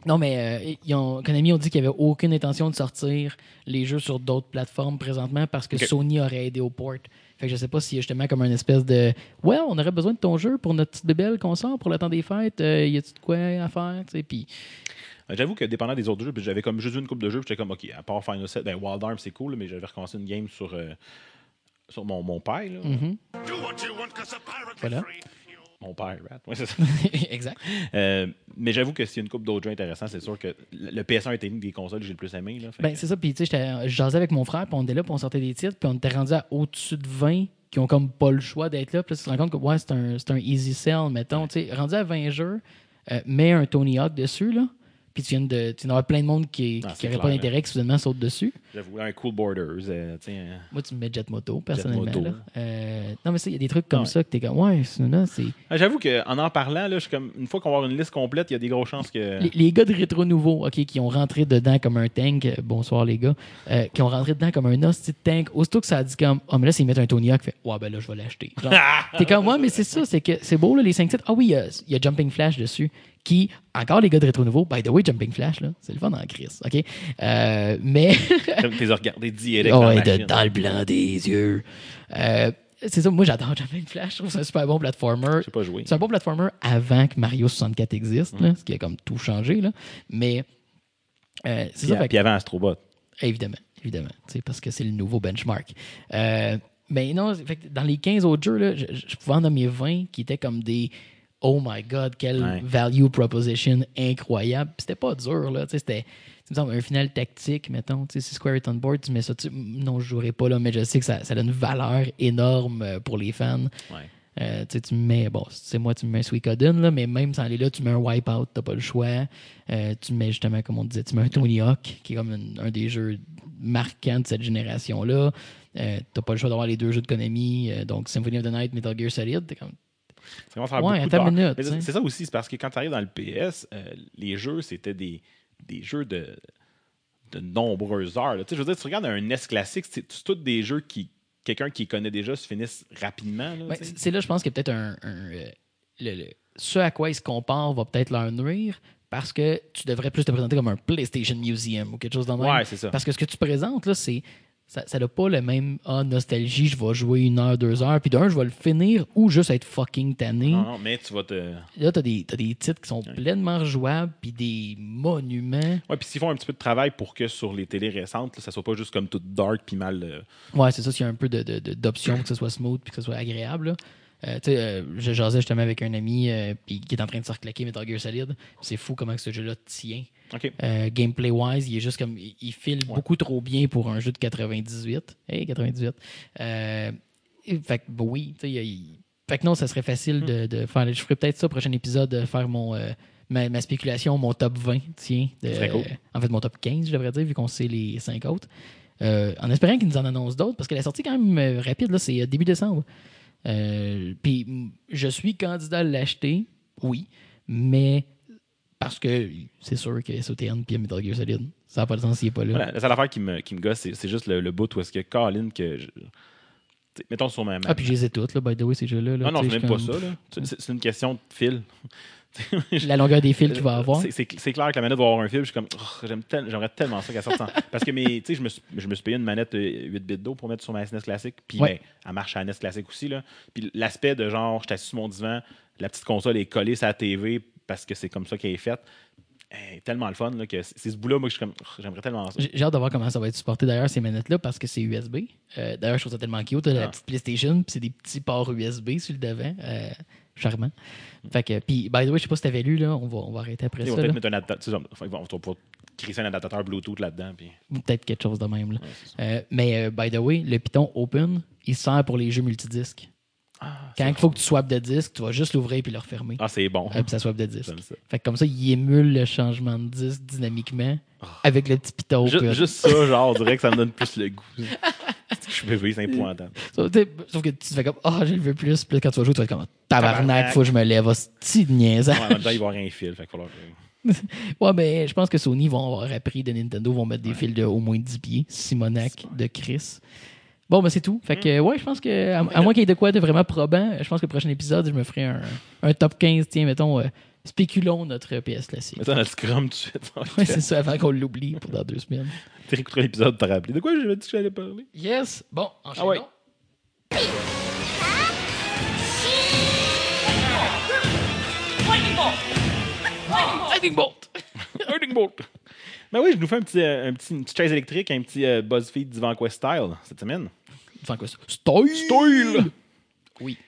Non, mais euh, ils ont, Konami ont dit qu'il n'y avait aucune intention de sortir les jeux sur d'autres plateformes présentement parce que. Sony aurait aidé au port. Fait que je sais pas s'il y a justement comme une espèce de Ouais, on aurait besoin de ton jeu pour notre petite bébelle qu'on sort pour le temps des fêtes. Euh, y a-tu de quoi à faire? tu sais, Puis J'avoue que dépendant des autres jeux, puis j'avais comme juste une coupe de jeux, puis j'étais comme, OK, à part Final 7, ben Wild Arms, c'est cool, mais j'avais recommencé une game sur, euh, sur mon, mon père, là. Mhm. Do what you want, cause a pirate Voilà. Mon père, Rat. Ouais, c'est ça. exact. Euh, mais j'avoue que s'il y a une coupe d'autres jeux intéressants, c'est sûr que le le PS1 était une des consoles que j'ai le plus aimé. Là, Ben, que- c'est ça. Puis, tu sais, j'étais- je jasais avec mon frère, puis on était là, puis on sortait des titres, puis on était rendu à au-dessus de 20 qui ont comme pas le choix d'être là. Puis là, tu te rends compte que, ouais, c'est un, c'est un easy sell, mettons. Tu sais, rendu à 20 jeux, euh, mets un Tony Hawk dessus, là. Puis tu viens de. Tu d'avoir plein de monde qui Ah, n'aurait c'est pas d'intérêt qui soudainement saute dessus. J'avoue, un Cool Borders. euh, euh, Moi, tu me mets Jet Moto, personnellement. Moto. là. Euh, non, mais ça, il y a des trucs comme Ouais. ça que t'es comme, ouais, là, c'est. ah, J'avoue qu'en en parlant, là, je suis comme, une fois qu'on va avoir une liste complète, il y a des grosses chances que. Les, les gars de Rétro Nouveau, OK, qui ont rentré dedans comme un tank, euh, bonsoir les gars, euh, qui ont rentré dedans comme un hostie de tank, aussitôt que ça a dit comme, oh, mais là, s'ils mettent un Tony Hawk, fait, ouais, ben là, je vais l'acheter. T'es comme, ouais, mais c'est ça, c'est que c'est beau, là, les cinq titres. Ah oui, il y a- il y, a Jumping Flash dessus, qui, encore les gars de Rétro Nouveau, by the way, Jumping Flash, là, c'est le fun en crise, OK? Euh, mais. Comme t'es regardé direct Oh, dans de- dans le blanc des yeux. Euh, c'est ça, moi j'adore Jumping Flash, je trouve c'est un super bon platformer. J'ai pas joué. C'est un bon platformer avant que Mario 64 existe, là, ce qui a comme tout changé. Là. Mais euh, c'est Puis, ça, que- puis avant Astrobot. évidemment, évidemment, tu parce que c'est le nouveau benchmark. Euh, mais non, fait dans les 15 autres jeux, là, je, je pouvais en nommer 20 qui étaient comme des Oh my God, quelle Ouais. value proposition incroyable. C'était pas dur, là. tu sais, C'était tu me semble, un final tactique, mettons. tu sais, Si Square est on board, tu mets ça. tu- Non, je jouerai pas là, mais je sais que ça, ça a une valeur énorme euh, pour les fans. Ouais. Euh, tu sais, tu me mets, bon, c'est moi, tu me mets un Suikoden, là, mais même sans aller là, tu mets un Wipeout, t'as pas le choix. Euh, tu mets justement, comme on disait, tu mets un Tony Hawk, qui est comme un, un des jeux marquants de cette génération-là. Euh, t'as pas le choix d'avoir les deux jeux de Konami, euh, donc Symphony of the Night, Metal Gear Solid. T'es comme, Ça faire Ouais, beaucoup d'heures. minute, Mais. C'est ça aussi, c'est parce que quand tu arrives dans le PS, euh, les jeux, c'était des, des jeux de, de nombreuses heures. là. Je veux dire, tu regardes un NES classique, c'est tous des jeux qui quelqu'un qui connaît déjà se finissent rapidement. là, c'est là, je pense qu'il y a peut-être un. un, euh, le- le- ce à quoi ils se comparent va peut-être leur nuire parce que tu devrais plus te présenter comme un PlayStation Museum ou quelque chose dans le même. Ouais, c'est ça. Parce que ce que tu présentes, là, c'est. Ça n'a pas le même ah, nostalgie, je vais jouer une heure, deux heures, puis d'un, je vais le finir ou juste être fucking tanné. Non, non, mais tu vas te. Là, t'as des, t'as des titres qui sont pleinement rejouables, puis des monuments. Ouais, puis s'ils font un petit peu de travail pour que sur les télés récentes, là, ça soit pas juste comme tout dark puis mal. euh, Ouais, c'est ça, s'il y a un peu de- de- de- d'options pour que ce soit smooth puis que ce soit agréable. là. Euh, tu sais, euh, je jasais justement avec un ami euh, puis qui est en train de se reclaquer Metal Gear Solid. C'est fou comment ce jeu-là tient. Gameplay-wise, il est juste comme. Il, il file beaucoup trop bien pour un jeu de 98. Hey, 98. Euh, et- fait que, bah oui, tu sais, il Fait que non, ça serait facile Hmm. de, de faire. Je ferai peut-être ça, prochain épisode, de faire mon. ma, ma spéculation, mon top 20, tiens. de- cool. en fait, mon top 15, je devrais dire, vu qu'on sait les 5 autres. En espérant qu'ils nous en annoncent d'autres, parce que la sortie est quand même rapide, là, c'est début décembre. Euh, Puis je suis candidat à l'acheter, oui, mais parce que c'est sûr que SOTN puis Metal Gear Solid, ça n'a pas de sens s'il n'est pas là. Voilà, la seule affaire qui me, qui me gosse, c'est juste le, le bout où est-ce que Colin, que. je- mettons sur ma. ma- Ah, puis je les ai toutes, là, by the way, ces jeux-là. là, non, non, c'est même pas ça. c'est une question de fil. La longueur des fils qu'il va avoir. C'est- clair que la manette va avoir un fil. Je suis comme, Oh, tel- j'aimerais tellement ça qu'elle sorte sans- Parce que mes, je me, suis, je me suis payé une manette euh, 8 bits d'eau pour mettre sur ma SNES classique. Puis Ouais. ben, elle marche à la NES classique aussi. Là. Puis l'aspect de genre, je suis assis sur mon divan, la petite console est collée sur la TV parce que c'est comme ça qu'elle est faite. Eh, tellement le fun là, que c'est ce bout-là, moi, je suis comme, Oh, j'aimerais tellement ça. J'ai hâte de voir comment ça va être supporté d'ailleurs, ces manettes-là, parce que c'est USB. Euh, d'ailleurs, je trouve ça tellement cute. T'as la Ah. petite PlayStation, puis c'est des petits ports USB sur le devant. Euh, charmant. Fait que, puis, by the way, je sais pas si t'avais lu, là, on va, on va arrêter après ça. peut-être mettre un adaptateur. on va crisser un adaptateur Bluetooth là-dedans. Puis... Peut-être quelque chose de même. là. Ouais. Euh, mais, euh, by the way, le Python Open, il sert pour les jeux multidisques. Quand il faut que tu swaps de disque, tu vas juste l'ouvrir puis le refermer. Ah, c'est bon. Euh, puis ça swap de disque. Ça. Fait que comme ça, il émule le changement de disque dynamiquement avec le petit Python Ju- Open. Juste, ça, genre, on dirait que ça me donne plus le goût. Je suis bébé, c'est épouvantable. Sauf, que tu te fais comme, ah, je le veux plus. Puis là, quand tu vas jouer, tu vas être comme, tabarnak, faut que je me lève. Hostie de niaisage. Ouais, en même temps, il va y avoir un fil. Fait qu'il va falloir- Ouais, ben, je pense que Sony vont avoir appris de Nintendo, vont mettre des fils de au moins 10 pieds. Simonac de Chris. Bon, ben, c'est tout. Fait que, ouais, je pense que, à, à moins qu'il y ait de quoi de vraiment probant, je pense que le prochain épisode, je me ferai un, un top 15. Tiens, mettons, euh, spéculons notre PS classique. Dans le scrum tout de suite. Ouais, c'est ça, avant qu'on l'oublie pour dans deux semaines. Tu réécouteras l'épisode, t'as rappelé. De quoi j'avais dit que j'allais parler? Yes! Bon, enchaînons. ouais. Lightning Bolt! Lightning Bolt. Ben oui, je nous fais un petit, euh, un petit, une petite chaise électrique, un petit euh, BuzzFeed Divan Quest style cette semaine. Quoi ça? Style! Style! Oui.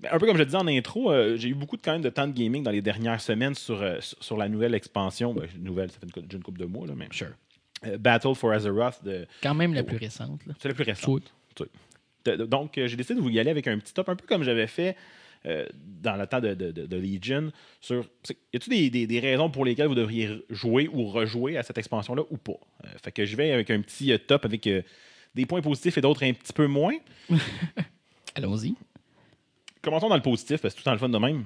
Ben, un peu comme je le disais en intro, euh, j'ai eu beaucoup de, quand même de temps de gaming dans les dernières semaines sur, euh, sur, la nouvelle expansion. Ben, nouvelle, ça fait une, une couple de mois, là, mais. Sure. Euh, Battle for Azeroth, de, Quand même la plus récente. Là. c'est la plus récente. Oui. De- Donc, euh, j'ai décidé de vous y aller avec un petit top, un peu comme j'avais fait euh, dans le temps de, de- de- de Legion. Sur, y a-t-il des, des- des raisons pour lesquelles vous devriez jouer ou rejouer à cette expansion-là ou pas? Euh, fait que je vais avec un petit euh, top avec euh, des points positifs et d'autres un petit peu moins. Allons-y. Commençons dans le positif, parce que tout temps le fun de même.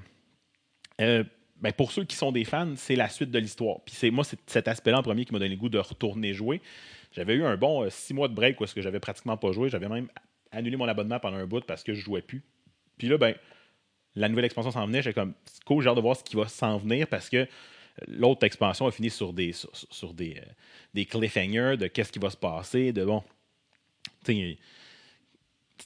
Euh, ben, pour ceux qui sont des fans, c'est la suite de l'histoire. Puis c'est moi, c'est cet aspect-là en premier qui m'a donné le goût de retourner jouer. J'avais eu un bon euh, six mois de break est-ce que j'avais pratiquement pas joué. J'avais même annulé mon abonnement pendant un bout parce que je jouais plus. Puis là, ben, la nouvelle expansion s'en venait. J'étais comme, c'est cool, j'ai hâte de voir ce qui va s'en venir parce que euh, l'autre expansion a fini sur des, sur, des, des cliffhangers de qu'est-ce qui va se passer, de bon. tu sais,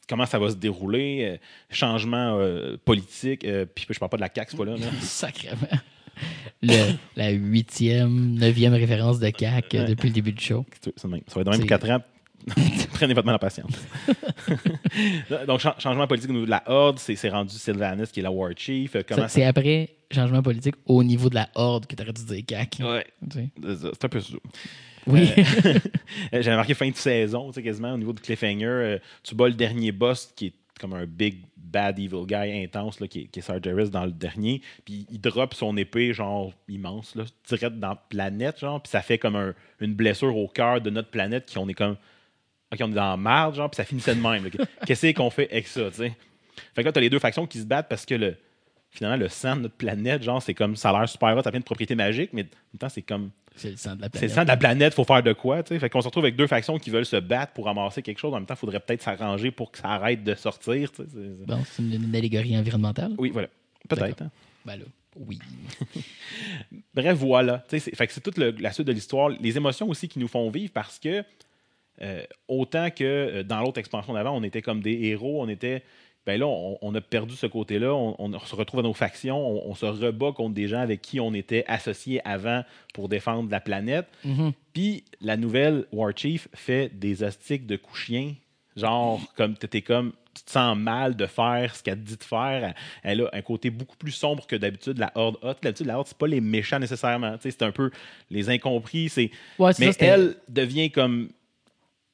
comment ça va se dérouler, euh, changement euh, politique, euh, puis je parle pas de la CAQ cette fois-là. là. Sacrément. Le, la huitième, neuvième référence de CAC depuis le début du show. Ça va être de même C'est- pour 4 ans. Prenez votre mal en patience. Donc, cha- changement politique au niveau de la Horde, c'est c'est rendu Sylvanas qui est la War Chief. Ça, C'est après changement politique au niveau de la horde que tu aurais dû dire CAC. Ouais. Tu sais. C'est un peu ça. Oui. Euh, J'avais marqué fin de saison, tu sais, quasiment au niveau de Cliffhanger. euh, tu bats le dernier boss qui est comme un big bad evil guy intense là, qui, est, qui est Sargeras dans le dernier. Puis il drop son épée, genre immense, là, direct dans la planète, genre. Puis ça fait comme un- une blessure au cœur de notre planète qui on est comme. Ok, on est dans la merde, genre, puis ça finissait de même. Qu'est-ce qu'on fait avec ça, tu sais? Fait que là, t'as les deux factions qui se battent parce que le. Finalement, le sang de notre planète, genre, c'est comme ça a l'air super hot, ça a plein de propriétés magiques, mais en même temps, c'est comme c'est le sang de la c'est le planète. sang de la planète, faut faire de quoi, tu sais. Fait qu'on se retrouve avec deux factions qui veulent se battre pour ramasser quelque chose. En même temps, il faudrait peut-être s'arranger pour que ça arrête de sortir, tu sais. Bon, c'est une, une allégorie environnementale. Oui, voilà. Peut-être. Hein. Ben là, oui. Bref, voilà. C'est- fait que c'est toute le- la suite de l'histoire. Les émotions aussi qui nous font vivre parce que euh, autant que euh, dans l'autre expansion d'avant, on était comme des héros, on était. Ben là, on, on a perdu ce côté-là. On, on se retrouve dans nos factions. On, on se rebat contre des gens avec qui on était associés avant pour défendre la planète. Mhm. Puis la nouvelle War Chief fait des hostiques de couchiens. Genre, comme t'étais comme. Tu te sens mal de faire ce qu'elle te dit de faire. Elle a un côté beaucoup plus sombre que d'habitude, la Horde a. D'habitude, la Horde, c'est pas les méchants nécessairement. Tu sais, C'est un peu les incompris. C'est Ouais, mais ça, elle devient comme.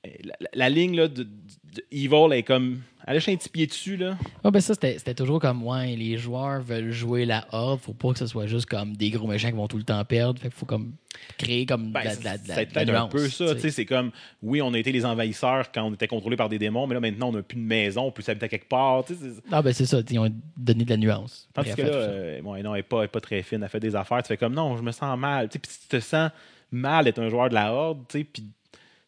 La, la- la ligne là, de, Evil est comme. Elle a un petit pied dessus. Là. Ouais, ben ça, c'était c'était toujours comme, ouais, les joueurs veulent jouer la horde, faut pas que ce soit juste comme des gros méchants qui vont tout le temps perdre. Fait qu'il faut comme créer comme de Ben, la, la- la- un peu ça. C'est comme, oui, on a été les envahisseurs quand on était contrôlés par des démons, mais là, maintenant, on n'a plus de maison, on peut s'habiter quelque part. tu sais, c'est- Ah, ben c'est ça, ils ont donné de la nuance. Tandis que là, euh, bon, non, elle n'est pas, pas très fine, elle fait des affaires. Tu fais comme, non, je me sens mal. Tu sais, Puis si tu te sens mal d'être un joueur de la Horde, tu sais, puis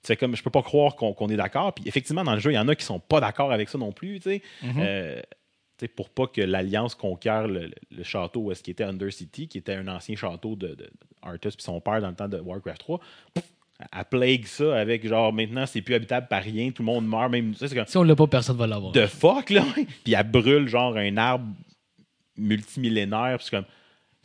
fais comme, je peux pas croire qu'on est d'accord. Puis effectivement, dans le jeu, il y en a qui sont pas d'accord avec ça non plus. tu sais. Mhm. Euh, pour pas que l'Alliance conquiert le, château où est-ce qui était Undercity, qui était un ancien château de, de Arthas puis son père dans le temps de Warcraft 3. pff, Elle plague ça avec genre maintenant c'est plus habitable par rien, tout le monde meurt, même. C'est comme Si on l'a pas, personne va l'avoir. de fuck là. puis elle brûle genre un arbre multimillénaire, puis c'est comme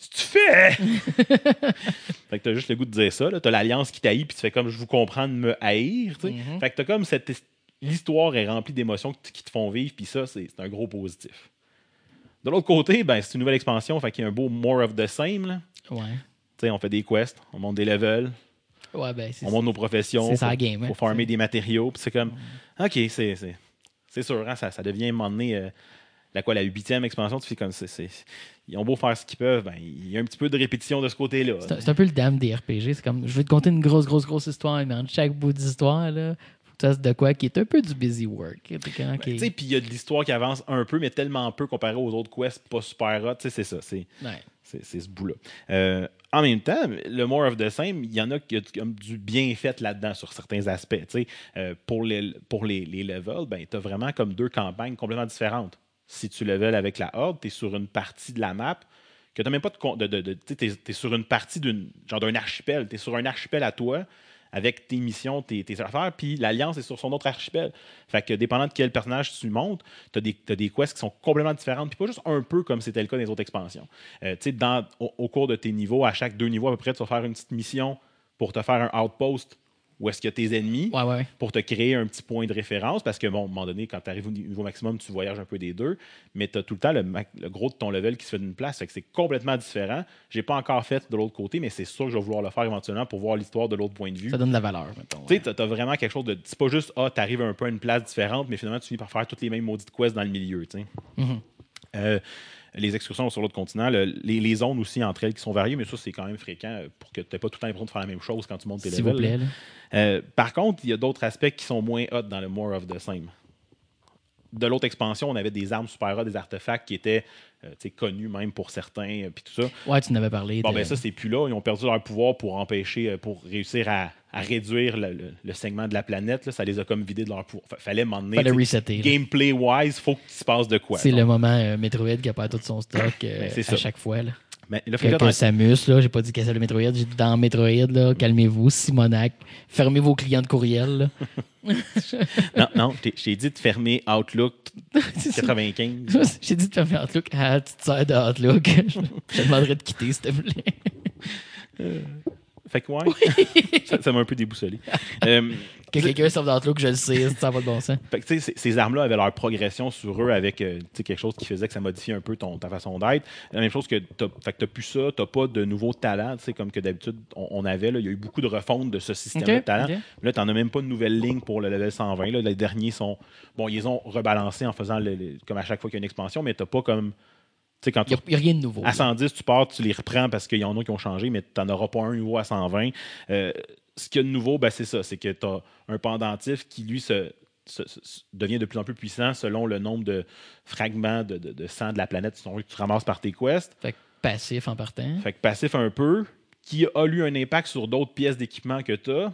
tu fais. fait que t'as juste le goût de dire ça. là. T'as l'alliance qui t'haït, puis tu fais comme je vous comprends de me haïr. Mhm. Fait que t'as comme cette l'histoire est remplie d'émotions qui, te font vivre, puis ça c'est c'est un gros positif. De l'autre côté, ben c'est une nouvelle expansion, fait qu'il y a un beau more of the same. Là. Ouais. Tu sais, on fait des quests, on monte des levels, Ouais, ben c'est on monte nos professions. c'est ça faut- la game, hein, faut farmer c'est- des matériaux. Puis c'est comme, OK, c'est, c'est, c'est sûr, hein, ça, ça devient à un moment donné, euh, la, quoi, la huitième expansion, tu fais comme, c'est, c'est- ils ont beau faire ce qu'ils peuvent, ben, il y a un petit peu de répétition de ce côté-là. C'est un, c'est un peu le dame des RPG. C'est comme, je vais te conter une grosse, grosse, grosse histoire, mais entre chaque bout d'histoire, là, Ça, de quoi qui est un peu du busy work. Ben, qui- tu sais, Puis il y a de l'histoire qui avance un peu, mais tellement peu comparé aux autres quests pas super hot. Tu sais, C'est ça. C'est. Ouais. Ce bout-là. Euh, en même temps, le More of the Same, il y en a qui ont comme du bien fait là-dedans sur certains aspects. Euh, pour les, pour les, les levels, ben, tu as vraiment comme deux campagnes complètement différentes. Si tu level avec la Horde, tu es sur une partie de la map que tu même pas de. de, tu es, sur une partie d'un archipel. Tu es sur un archipel à toi avec tes missions, tes, affaires, puis l'Alliance est sur son autre archipel. Fait que dépendant de quel personnage tu montes, tu as des, quests qui sont complètement différentes, puis pas juste un peu comme c'était le cas dans les autres expansions. Euh, dans- au cours de tes niveaux, à chaque deux niveaux à peu près, tu vas faire une petite mission pour te faire un outpost où est-ce qu'il y a tes ennemis Ouais, ouais. pour te créer un petit point de référence, parce que, bon, à un moment donné, quand tu arrives au niveau maximum, tu voyages un peu des deux, mais tu as tout le temps le, gros de ton level qui se fait d'une place, fait que c'est complètement différent. J'ai pas encore fait de l'autre côté, mais c'est sûr que je vais vouloir le faire éventuellement pour voir l'histoire de l'autre point de vue. Ça donne de la valeur, mettons. Tu sais, t'as- t'as vraiment quelque chose de. C'est pas juste, ah, t'arrives un peu à une place différente, mais finalement, tu finis par faire toutes les mêmes maudites quests dans le milieu, tu sais. Mhm. Euh, les excursions sur l'autre continent, le- les, les zones aussi entre elles qui sont variées, mais ça, c'est quand même fréquent pour que tu n'aies pas tout le temps de faire la même chose quand tu montes tes levels. vous plaît. là. Euh, par contre, il y a d'autres aspects qui sont moins hot dans le More of the Same. De l'autre expansion, on avait des armes super hot, des artefacts qui étaient euh, connus même pour certains, euh, puis tout ça. Ouais, tu en avais parlé. Bon, de- ben ça, c'est plus là. Ils ont perdu leur pouvoir pour empêcher, pour réussir à, à réduire le, le- le segment de la planète. là. Ça les a comme vidé de leur pouvoir. Fa- Fallait m'emmener. Fallait resetter. Gameplay-wise, faut qu'il se passe de quoi. c'est le moment euh, Metroid qui a pas tout son stock euh, Ben, à ça. chaque fois. Là. Que, Samus, là, j'ai pas dit qu'elle c'est le Metroid, j'ai dit dans Metroid, là, calmez-vous, Simonac, fermez vos clients de courriel. Non, non, t'ai dit de fermer Outlook C'est ça. 95. J'ai dit de fermer Outlook. Ah, tu te sers de Outlook. je, je te demanderais de quitter, s'il te plaît. Fait que ouais, ça ça m'a un peu déboussolé. Euh, Que quelqu'un sorte d'Outlook, je le sais, ça va de bon sens. Fait que, tu sais, ces- armes-là avaient leur progression sur eux avec euh, quelque chose qui faisait que ça modifiait un peu ton, ta façon d'être. La même chose que tu n'as plus ça, tu pas de nouveaux talents, tu sais, comme que d'habitude on, on avait. là. Il y a eu beaucoup de refonte de ce système de talents. Là, tu n'en as même pas de nouvelle ligne pour le level 120. Là. Les derniers sont. Bon, ils ont rebalancés en faisant le- le- comme à chaque fois qu'il y a une expansion, mais tu pas comme. Il n'y a, rien de nouveau. à là. 110, tu pars, tu les reprends parce qu'il y en a qui ont changé, mais tu n'en auras pas un nouveau à 120. Euh, ce qu'il y a de nouveau, ben, c'est ça, c'est que tu as un pendentif qui, lui, se, se- se- devient de plus en plus puissant selon le nombre de fragments de, de- de sang de la planète que tu- que tu ramasses par tes quests. Fait que passif en partant. Fait que passif un peu, qui a eu un impact sur d'autres pièces d'équipement que tu as,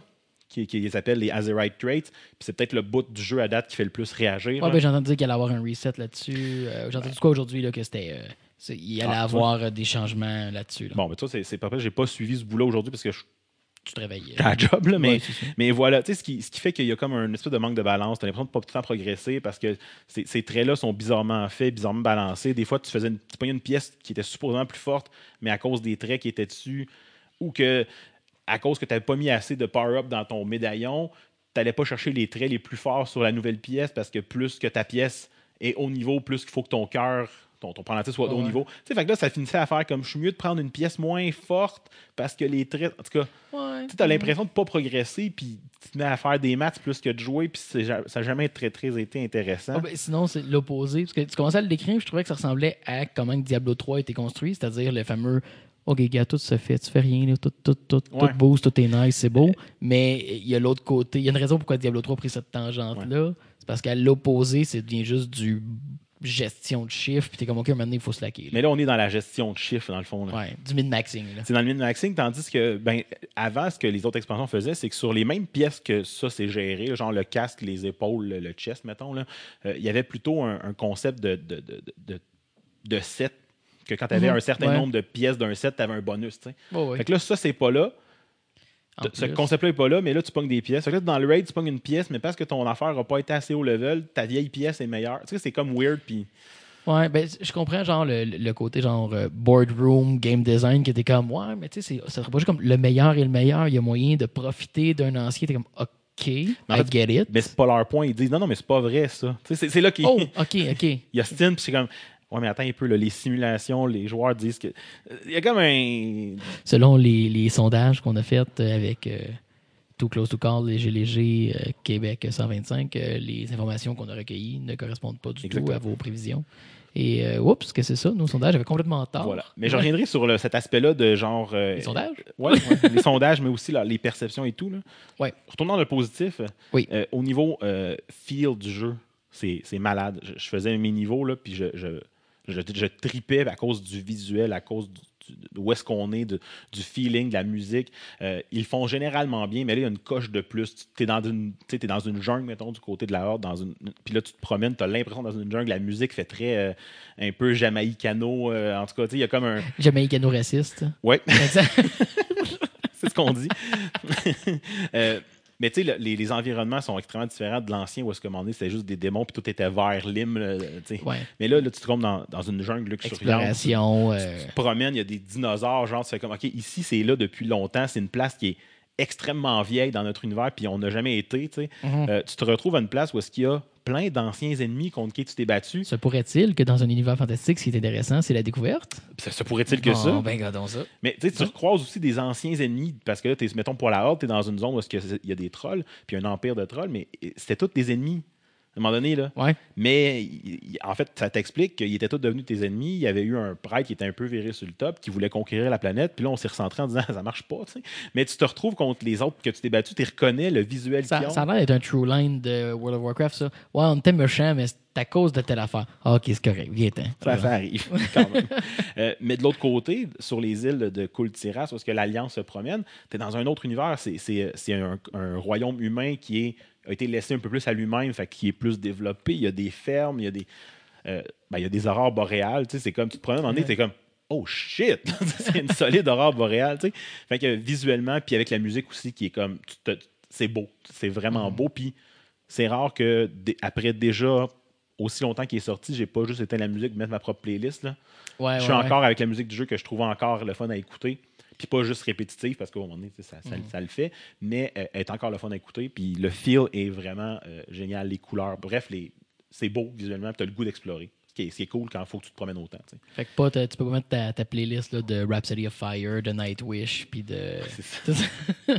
qui, qui s'appellent les Azerite Traits. Puis c'est peut-être le bout du jeu à date qui fait le plus réagir. Ouais, ben, j'ai entendu dire qu'il allait avoir un reset là-dessus. Euh, j'ai entendu quoi aujourd'hui, là, que c'était. euh, il allait Ah, avoir euh, des changements là-dessus. là. Bon, mais ça, c'est- vrai. J'ai pas suivi ce bout-là aujourd'hui parce que je Tu te réveilles. à la job, là, mais, Ouais, mais voilà, tu sais, ce qui, ce qui fait qu'il y a comme un espèce de manque de balance. Tu as l'impression de pas tout le temps progresser parce que ces, ces traits-là sont bizarrement faits, bizarrement balancés. Des fois, tu faisais une, tu une pièce qui était supposément plus forte, mais à cause des traits qui étaient dessus, ou que à cause que tu n'avais pas mis assez de power-up dans ton médaillon, tu n'allais pas chercher les traits les plus forts sur la nouvelle pièce parce que plus que ta pièce est haut niveau, plus qu'il faut que ton cœur, ton, ton pendentif soit haut niveau. Tu sais, fait que là, ça finissait à faire comme je suis mieux de prendre une pièce moins forte parce que les traits. En tout cas, Ouais. tu as l'impression de ne pas progresser, puis tu te mets à faire des maths plus que de jouer, puis ça n'a jamais très, très été intéressant. Ah, ben, sinon, c'est l'opposé. Parce que tu commençais à le décrire, je trouvais que ça ressemblait à comment Diablo 3 a été construit, c'est-à-dire le fameux OK, gars, tout se fait, tu fais rien, là, tout, tout, tout, Ouais. tout boost, tout est nice, c'est beau. Mais il y a l'autre côté. Il y a une raison pourquoi Diablo 3 a pris cette tangente-là. C'est parce qu'à l'opposé, c'est devient juste du gestion de chiffres, puis t'es comme OK, maintenant, il faut se laquer. Mais là, on est dans la gestion de chiffres, dans le fond. là. Ouais, du min-maxing. C'est dans le min-maxing, tandis que, ben, avant, ce que les autres expansions faisaient, c'est que sur les mêmes pièces que ça, c'est géré, genre le casque, les épaules, le, chest, mettons, là, euh, il y avait plutôt un, un concept de, de, de, de, de set, que quand tu avais Mhm, un certain ouais. nombre de pièces d'un set, tu avais un bonus. ouais. Fait que là, ça, c'est pas là. Ce concept-là n'est pas là, mais là, tu pognes des pièces. Fait que là, dans le raid, tu pognes une pièce, mais parce que ton affaire n'a pas été assez haut level, ta vieille pièce est meilleure. Tu sais, c'est comme weird, puis Ouais, ben, je comprends genre le, le côté genre euh, boardroom, game design qui était comme ouais, mais tu sais, ça serait pas juste comme le meilleur et le meilleur. Il y a moyen de profiter d'un ancien. T'es comme OK, en I fait, get it. Mais c'est pas leur point. Ils disent non, non, mais c'est pas vrai, ça. Tu sais, c'est- là qu'il Oh, OK, OK. il y a Stin, puis c'est comme. Ouais, mais attends un peu, là, les simulations, les joueurs disent que. Il y a comme un. Selon les, les sondages qu'on a faits euh, avec euh, Too Close to Call, Léger Léger, euh, Québec 125, euh, les informations qu'on a recueillies ne correspondent pas du Exactement. tout à vos prévisions. Et euh, oups, que c'est ça? Nos sondages avaient complètement tort. Voilà. Mais je reviendrai sur le- cet aspect-là de genre. euh, Les sondages? Ouais, ouais, les sondages, mais aussi là, les perceptions et tout. Là. Ouais. Retournons dans le positif. Oui. euh, au niveau euh, feel du jeu, c'est c'est malade. Je, je faisais mes niveaux, là, puis je, je, je, je tripais à cause du visuel, à cause du, où est-ce qu'on est, de- du feeling, de la musique. Euh, ils font généralement bien, mais là, il y a une coche de plus. Tu es dans une, dans une jungle, mettons, du côté de la horde, dans une, puis là, tu te promènes, tu as l'impression dans une jungle, la musique fait très euh, un peu jamaïcano. euh, en tout cas, il y a comme un. Jamaïcano raciste. Ouais. Exact. c'est ce qu'on dit. Euh, mais tu sais, le- les, les environnements sont extrêmement différents de l'ancien où est-ce que moment c'était juste des démons puis tout était vert, lime. là, tu sais. Ouais. Mais là, là, tu te trompes dans, dans une jungle luxuriante. Exploration. euh, Tu te promènes, il y a des dinosaures, genre, tu fais comme, OK, ici, c'est là depuis longtemps. C'est une place qui est extrêmement vieille dans notre univers, puis on n'a jamais été, tu sais. Mhm. Euh, tu te retrouves à une place où est-ce qu'il y a plein d'anciens ennemis contre qui tu t'es battu. Se pourrait-il que dans un univers fantastique, ce qui est intéressant, c'est la découverte? Ça se pourrait-il que ça? Bon, ben, ça. Mais tu recroises aussi des anciens ennemis parce que là, t'es- mettons pour la Horde, tu es dans une zone où il y a des trolls, puis un empire de trolls, mais c'était tous des ennemis un moment donné. Là. Ouais. Mais il- en fait, ça t'explique qu'ils étaient tous devenus tes ennemis. Il y avait eu un prêtre qui était un peu viré sur le top, qui voulait conquérir la planète, puis là, on s'est recentré en disant ça marche pas. Mais tu te retrouves contre les autres que tu t'es battu, tu reconnais le visuel Ça, ont. ça a l'air d'être un true line de World of Warcraft, ça. Ouais, on était méchant, mais c'est à cause de telle affaire. Ah, ok, c'est correct, viens-t'en. Ça, ça arrive, quand même. Euh, mais de l'autre côté, sur les îles de Kultiras, où est-ce que l'Alliance se promène, tu es dans un autre univers. C'est- C'est c'est un, un royaume humain qui est, a été laissé un peu plus à lui-même, fait qui est plus développé. Il y a des fermes, il y a des, euh, ben, il y a des aurores boréales. tu sais, C'est comme, tu te promènes, un moment donné, t'es comme, oh shit! c'est une solide aurore boréale. tu sais. Fait que visuellement, puis avec la musique aussi, qui est comme, c'est beau. C'est vraiment beau. Puis c'est rare que, après déjà aussi longtemps qu'il est sorti, j'ai pas juste éteint la musique, mettre ma propre playlist. Là. Ouais, je suis ouais. encore avec la musique du jeu que je trouve encore le fun à écouter. Puis pas juste répétitive, parce qu'à un moment donné, sais, ça, le fait, mais euh, elle est encore le fun à écouter. Puis le feel est vraiment euh, génial, les couleurs. Bref, les, c'est beau visuellement, tu as le goût d'explorer. Ce qui est, ce qui est cool quand il faut que tu te promènes autant. Fait que pas, tu peux pas mettre ta, ta playlist là, de Rhapsody of Fire, de Nightwish, puis de. Ça.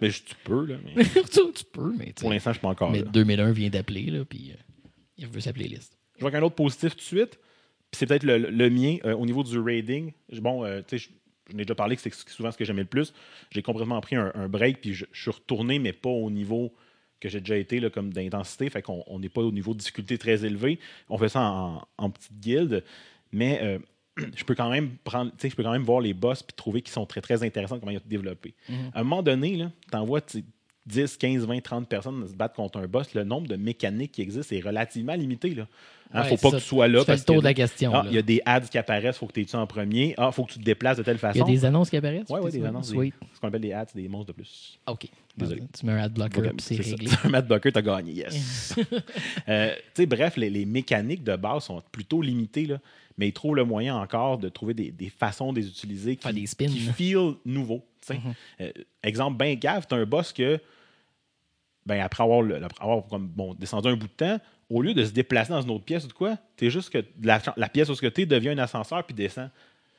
mais je- tu peux, là. Mais tu, tu peux, mais pour l'instant, je suis pas encore Mais là. 2001 vient d'appeler, là, puis euh, il veut sa playlist. Je vois qu'un autre positif tout de suite, puis c'est peut-être le, le mien euh, au niveau du raiding. Je- Bon, euh, tu sais, je, n'ai déjà parlé que c'est souvent ce que j'aimais le plus. J'ai complètement pris un, un break, puis je, je suis retourné, mais pas au niveau que j'ai déjà été, là, comme d'intensité. Fait qu'on on n'est pas au niveau de difficulté très élevé. On fait ça en, en petite guilde, mais euh, je peux quand même prendre, je peux quand même voir les boss puis trouver qu'ils sont très, très intéressants, comment ils ont été développés. À un moment donné, là, tu sais, 10, 15, 20, 30 personnes se battre contre un boss, le nombre de mécaniques qui existent est relativement limité. Il ne Ouais, faut pas ça, que tu sois là. tu parce le tour que- de la question, Ah. Il y a des ads qui apparaissent, il faut que tu aies ça en premier? Ah, il faut que tu te déplaces de telle Il y a façon. des annonces qui apparaissent? Oui, oui, des tu- annonces. des-. Ce qu'on appelle des ads, c'est des monstres de plus. OK. Désolé. Tu mets un ad blocker, c'est réglé. un Matt Bucker, t'as gagné, yes. Euh, tu sais, bref, les, les mécaniques de base sont plutôt limitées, là, mais ils trouvent le moyen encore de trouver des, des façons de les utiliser qui, Faire des spins. qui feel nouveau. tu sais. Euh, exemple, ben gaffe, t'as un boss que, ben, après avoir, le- après avoir comme, bon, descendu un bout de temps, au lieu de se déplacer dans une autre pièce ou de quoi, t'es juste que la, la pièce où tu es devient un ascenseur puis descend.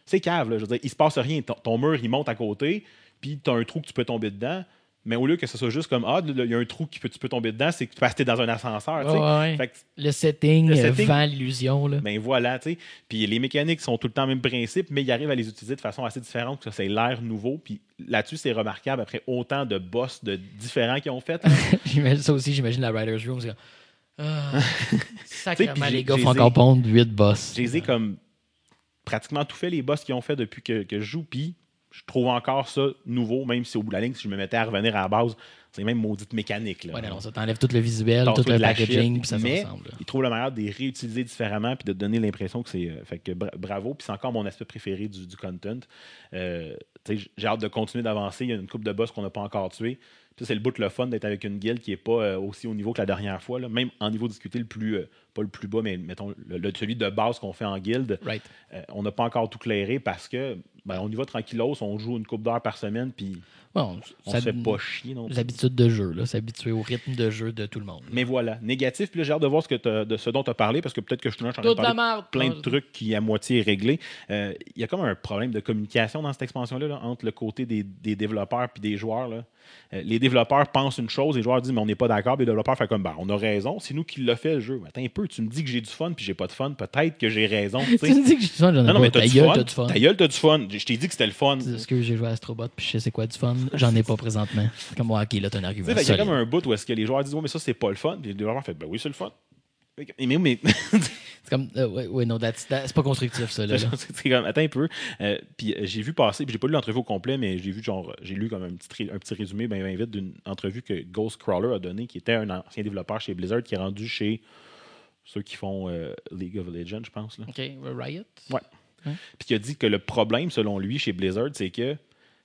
C'est cave, là. Je veux dire, il se passe rien. Ton, ton mur, il monte à côté, puis tu as un trou que tu peux tomber dedans. Mais au lieu que ce soit juste comme Ah, il y a un trou que tu peux tomber dedans, c'est que tu passes dans un ascenseur. Ouais. Fait que, Le setting, Le euh, setting. vend l'illusion. ben voilà, tu sais. Puis les mécaniques sont tout le temps le même principe, mais ils arrivent à les utiliser de façon assez différente, que ça ait l'air nouveau. Puis là-dessus, c'est remarquable après autant de boss de différents qu'ils ont fait. J'imagine ça aussi, j'imagine la Writer's Room. Ah, j'ai- les gars j'ai font encore pondre 8 boss. Je les ai comme pratiquement tout fait les boss qu'ils ont fait depuis que, que je joue. Puis je trouve encore ça nouveau, même si au bout de la ligne, si je me mettais à revenir à la base, c'est même maudite mécanique. Là. Ouais, non, ça t'enlève tout le visuel, tout le packaging, puis ça mais ressemble. ils trouvent la manière de les réutiliser différemment puis de te donner l'impression que c'est. euh, fait que bra- bravo. Puis c'est encore mon aspect préféré du, du content. Euh, j'ai hâte de continuer d'avancer. Il y a une coupe de boss qu'on n'a pas encore tué. Puis c'est le bout de le fun d'être avec une guilde qui n'est pas euh, aussi au niveau que la dernière fois. là. Même en niveau discuté le plus. euh, pas le plus bas, mais mettons le, le- celui de base qu'on fait en guilde. Right. On n'a pas encore tout clairé parce que ben, on y va tranquillos, on joue une coupe d'heures par semaine, puis Bon, on ça- se fait pas chier. non plus. les habitudes de jeu, là, s'habituer au rythme de jeu de tout le monde. Mais voilà, négatif. Puis là, j'ai hâte de voir ce, que t'as- de ce dont tu as parlé parce que peut-être que je suis en train de parler plein de trucs qui à moitié est réglé. Euh, Il y a comme un problème de communication dans cette expansion-là là, entre le côté des, des développeurs et des joueurs. là. Euh, les développeurs pensent une chose, les joueurs disent mais on n'est pas d'accord. Les développeurs font comme ben, on a raison, c'est nous qui l'a fait le jeu. Attends un peu, tu me dis que j'ai du fun puis j'ai pas de fun, peut-être que j'ai raison. tu me dis que j'ai du fun, j'en ai non, non, pas. mais t'as Ta du, gueule, fun. t'as du fun. Ta gueule, t'as du fun. Je t'ai dit que c'était le fun. Est-ce que j'ai joué à Astrobot puis je sais c'est quoi du fun? J'en ai pas présentement. C'est comme, ok, là, t'as un argument. qu'il y a comme un bout où est-ce que les joueurs disent, ouais, mais ça, c'est pas le fun. Puis les joueurs font, ben oui, c'est le fun. Mais, mais, C'est comme, euh, ouais, ouais, non, c'est pas constructif, ça, là. là. c'est comme, attends un peu. Euh, puis euh, j'ai vu passer, puis j'ai pas lu l'entrevue au complet, mais j'ai vu, genre, j'ai lu comme un petit, un petit résumé, ben, ben vite, d'une entrevue que Ghostcrawler a donné, qui était un ancien développeur chez Blizzard, qui est rendu chez ceux qui font euh, League of Legends, je pense. Là. OK, Riot? Ouais. Puis qui a dit que le problème, selon lui, chez Blizzard, c'est que,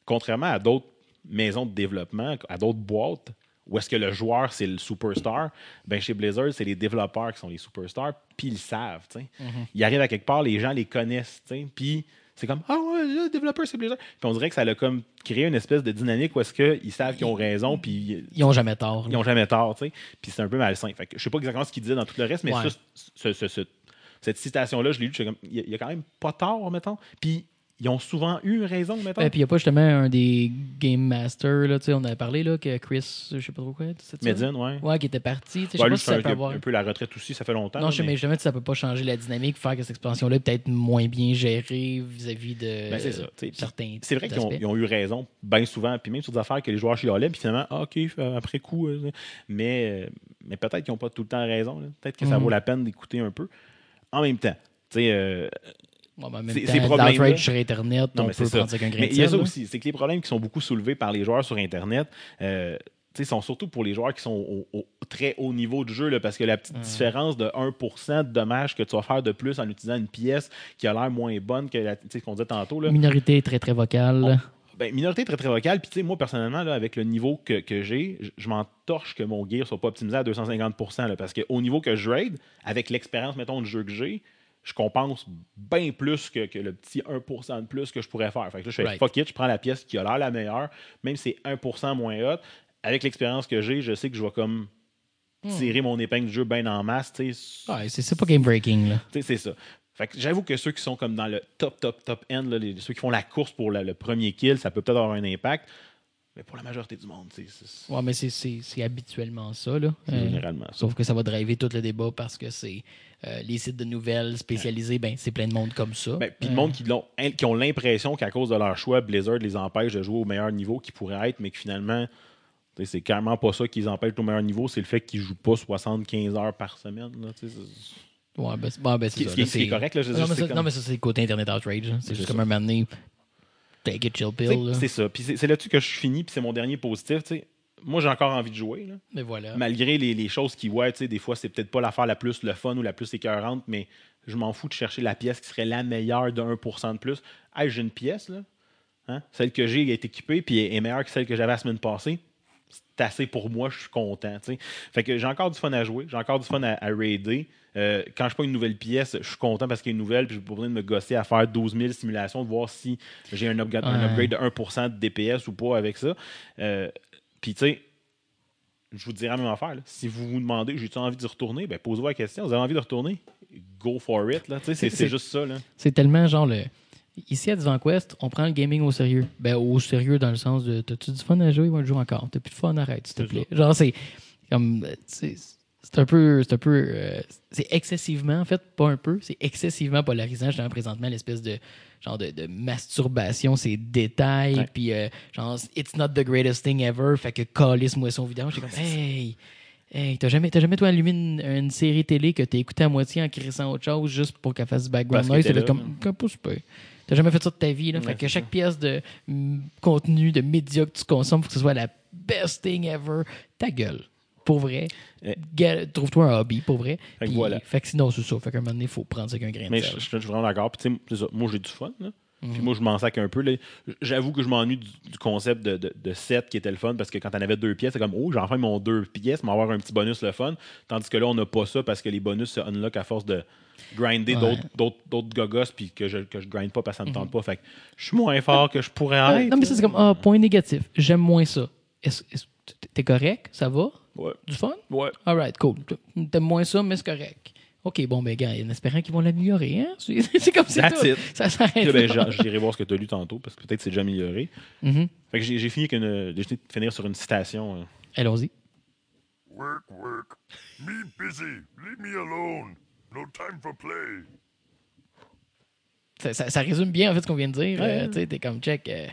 contrairement à d'autres maisons de développement, à d'autres boîtes, où est-ce que le joueur, c'est le superstar, ben chez Blizzard, c'est les développeurs qui sont les superstars, puis ils le savent. tu sais. Ils arrivent à quelque part, les gens les connaissent, puis c'est comme Ah ouais, le développeur, c'est Blizzard. Puis on dirait que ça a comme créé une espèce de dynamique où est-ce qu'ils savent qu'ils ont raison, puis Ils ont jamais tort. ils là. n'ont jamais tort. Puis c'est un peu malsain. Fait que je sais pas exactement ce qu'il disait dans tout le reste, mais Ouais. ça, ce- ce- ce- cette citation-là, je l'ai lu, je suis comme, il y y a quand même pas tort, mettons. Puis ils ont souvent eu raison, mettons? Et puis, il n'y a pas justement un des Game Masters, là, tu sais, on avait parlé, là, que Chris, je sais pas trop quoi, c'est ça? Median, ouais. Ouais, qui était parti. tu sais, Je sais Ouais, pas si ça un, peut avoir. un peu la retraite aussi, ça fait longtemps. Non, là, je sais, mais jamais ça peut pas changer la dynamique, faire que cette expansion-là est peut-être moins bien gérée vis-à-vis de Ben, ça, certains C'est vrai qu'ils ont, ont eu raison, bien souvent, puis même sur des affaires que les joueurs chialaient, puis finalement, ah, OK, euh, après coup, euh, mais, euh, mais peut-être qu'ils n'ont pas tout le temps raison. Peut-être que ça Mhm. vaut la peine d'écouter un peu. En même temps, tu sais, euh, Ouais, mais en même ces- l'outrage sur Internet, Non, on mais peut ça. prendre ça Mais il y a ça là. aussi, c'est que les problèmes qui sont beaucoup soulevés par les joueurs sur Internet, euh, tu sais, sont surtout pour les joueurs qui sont au, au très haut niveau du jeu, là, parce que la petite différence de 1% de dommages que tu vas faire de plus en utilisant une pièce qui a l'air moins bonne que la- ce qu'on disait tantôt. Là, Minorité très, très vocale. ben, minorité très très vocale. Puis, tu sais, moi, personnellement, là, avec le niveau que, que j'ai, je- je m'en torche que mon gear soit pas optimisé à 250 là, parce qu'au niveau que je raid, avec l'expérience, mettons, de jeu que j'ai, je compense bien plus que, que le petit 1% de plus que je pourrais faire. Fait que là, je fais Right. fuck it, je prends la pièce qui a l'air la meilleure, même si c'est 1% moins hot. Avec l'expérience que j'ai, je sais que je vais comme tirer mon épingle du jeu bien en masse. Ouais, c'est pas game breaking. C'est ça. Fait que j'avoue que ceux qui sont comme dans le top, top, top end, là, les- ceux qui font la course pour la- le premier kill, ça peut peut-être avoir un impact. Mais pour la majorité du monde, c'est Ouais, mais c'est- habituellement ça. Là. Euh, généralement ça. Sauf que ça va driver tout le débat parce que c'est euh, les sites de nouvelles spécialisés, ben, c'est plein de monde comme ça. Ben, Puis Euh, le monde qui, l'ont- hein, qui ont l'impression qu'à cause de leur choix, Blizzard les empêche de jouer au meilleur niveau qu'ils pourraient être, mais que finalement, c'est carrément pas ça qui les empêche au meilleur niveau, c'est le fait qu'ils jouent pas 75 heures par semaine. Là, Ouais, ben, c'est ben, ce c'est qui, ça, ce qui est- là, ce qui est c'est- correct. Là, je Non, mais ça, comme- non, mais ça, c'est le côté Internet outrage. C'est C'est juste ça. comme un moment donné, take it, chill tu sais, pill. là. c'est ça. Puis c'est là-dessus que je finis, puis c'est mon dernier positif. Moi, j'ai encore envie de jouer. Là. Mais voilà. malgré les, les choses qui, ouais, des fois, c'est peut-être pas l'affaire la plus le fun ou la plus écœurante, mais je m'en fous de chercher la pièce qui serait la meilleure de 1% de plus. Hey, j'ai une pièce, là. Hein? Celle que j'ai est équipée, puis est meilleure que celle que j'avais la semaine passée. C'est assez pour moi, je suis content. Fait que j'ai encore du fun à jouer, j'ai encore du fun à, à raider. Euh, quand je pas une nouvelle pièce, je suis content parce qu'il y a une nouvelle, puis je pas besoin de me gosser à faire 12 000 simulations, de voir si j'ai un, upgrade- un upgrade de 1% de DPS ou pas avec ça. Euh, puis tu sais, je vous dirais la même affaire. là. Si vous vous demandez, j'ai-tu envie d'y retourner, ben posez-vous la question. Vous avez envie de retourner? Go for it. C'est juste ça. Là. C'est tellement genre le. Ici à Divan Quest, on prend le gaming au sérieux. Ben, au sérieux dans le sens de t'as-tu du fun à jouer? Ouais, je joue encore. T'as plus de fun, arrête, s'il te plaît. Genre, c'est comme. C'est c'est un peu. C'est un peu. euh, c'est excessivement, en fait, pas un peu, c'est excessivement polarisant. J'ai présentement l'espèce de genre de, de masturbation, ces détails, puis euh, genre, it's not the greatest thing ever, fait que calisse moisson vidange. J'ai comme, hey, hey, t'as jamais, t'as jamais toi allumé une, une série télé que t'as écouté à moitié en crissant autre chose juste pour qu'elle fasse du background noise? fait comme, comme pas super. T'as jamais fait ça de ta vie, là. Ouais, fait que c'est chaque pièce de mm, contenu, de média que tu consommes, faut que ce soit la best thing ever. Ta gueule. Pour vrai. Eh. Trouve-toi un hobby, pour vrai. Fait que Puis- voilà. Fait que sinon, c'est ça. Fait qu'à un moment donné, il faut prendre ça avec un grain de Mais je, sel. je- je suis vraiment d'accord. Puis, tu sais. Moi, j'ai du fun. Là. Mhm. Puis moi, je m'en sac un peu. J'avoue que je m'ennuie du, du concept de, de, de set qui était le fun parce que quand t'en avais deux pièces, c'est comme, oh, j'ai enfin mon deux pièces, mais avoir un petit bonus le fun. Tandis que là, on n'a pas ça parce que les bonus se unlock à force de grinder Ouais. d'autres- gogos puis que je, que je grind pas parce que ça me tente pas. Fait que je suis moins fort que je pourrais être. non, mais ça, c'est comme, ah, point négatif. J'aime moins ça. Est-ce- T'es correct? Ça va? Ouais. Du fun? Ouais. Alright, cool. T'aimes moins ça, mais c'est correct. OK, bon, ben, gars, en espérant qu'ils vont l'améliorer, hein? C'est c'est comme ça. Ça s'arrête. Ben, j'irai voir ce que tu as lu tantôt parce que peut-être c'est déjà amélioré. Mhm. Fait que j'ai fini de finir sur une citation. Allons-y. Work, work. Me busy. Leave me alone. No time for play. Ça, ça- ça résume bien en fait ce qu'on vient de dire. Ouais. Euh, tu sais, t'es comme check. euh,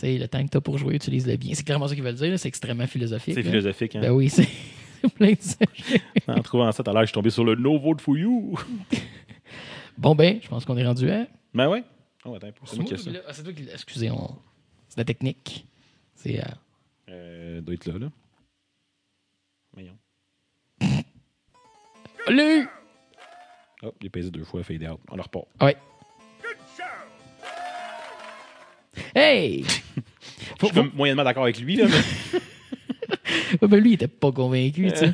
sais, le temps que t'as pour jouer, utilise-le bien. C'est clairement ça qu'ils veulent dire. C'est extrêmement philosophique. C'est philosophique. Hein? Ben oui, c'est plein de ça. En trouvant ça, tout à l'heure, je suis tombé sur le No Vote for You. Bon ben, je pense qu'on est rendu à. Ben ouais. Oh, attends. C'est moi qui ça. ah, c'est toi qui Excusez, on... c'est la technique. C'est. euh, Euh, doit être là, là. Voyons. Allez! Hop, j'ai pesé deux fois, fade out. On le repart. Ouais. Hey! Je suis comme moyennement d'accord avec lui, là, mais ben lui, il était pas convaincu, tu sais.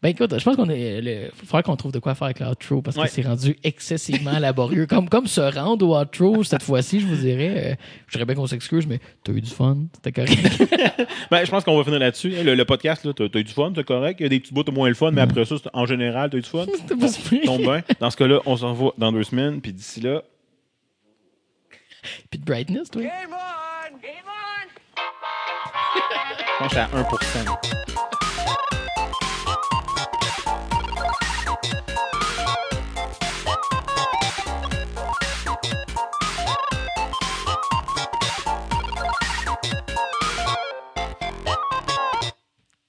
Ben écoute, je pense qu'on est. Il faudra qu'on trouve de quoi faire avec l'outro parce que Ouais. c'est rendu excessivement laborieux. Comme, comme se rendre au outro cette fois-ci, je vous dirais. euh, je dirais bien qu'on s'excuse, mais t'as eu du fun, c'était correct. ben, je pense qu'on va finir là-dessus. Le, le podcast, là, t'as as eu du fun, c'est correct. Il y a des petits bouts, t'as moins le fun, mais après ça, en général, t'as eu du fun. C'était pas bien. Dans ce cas-là, on s'en va dans deux semaines, puis d'ici là, Puis de brightness, toi. Game on! Game on! je pense à 1%.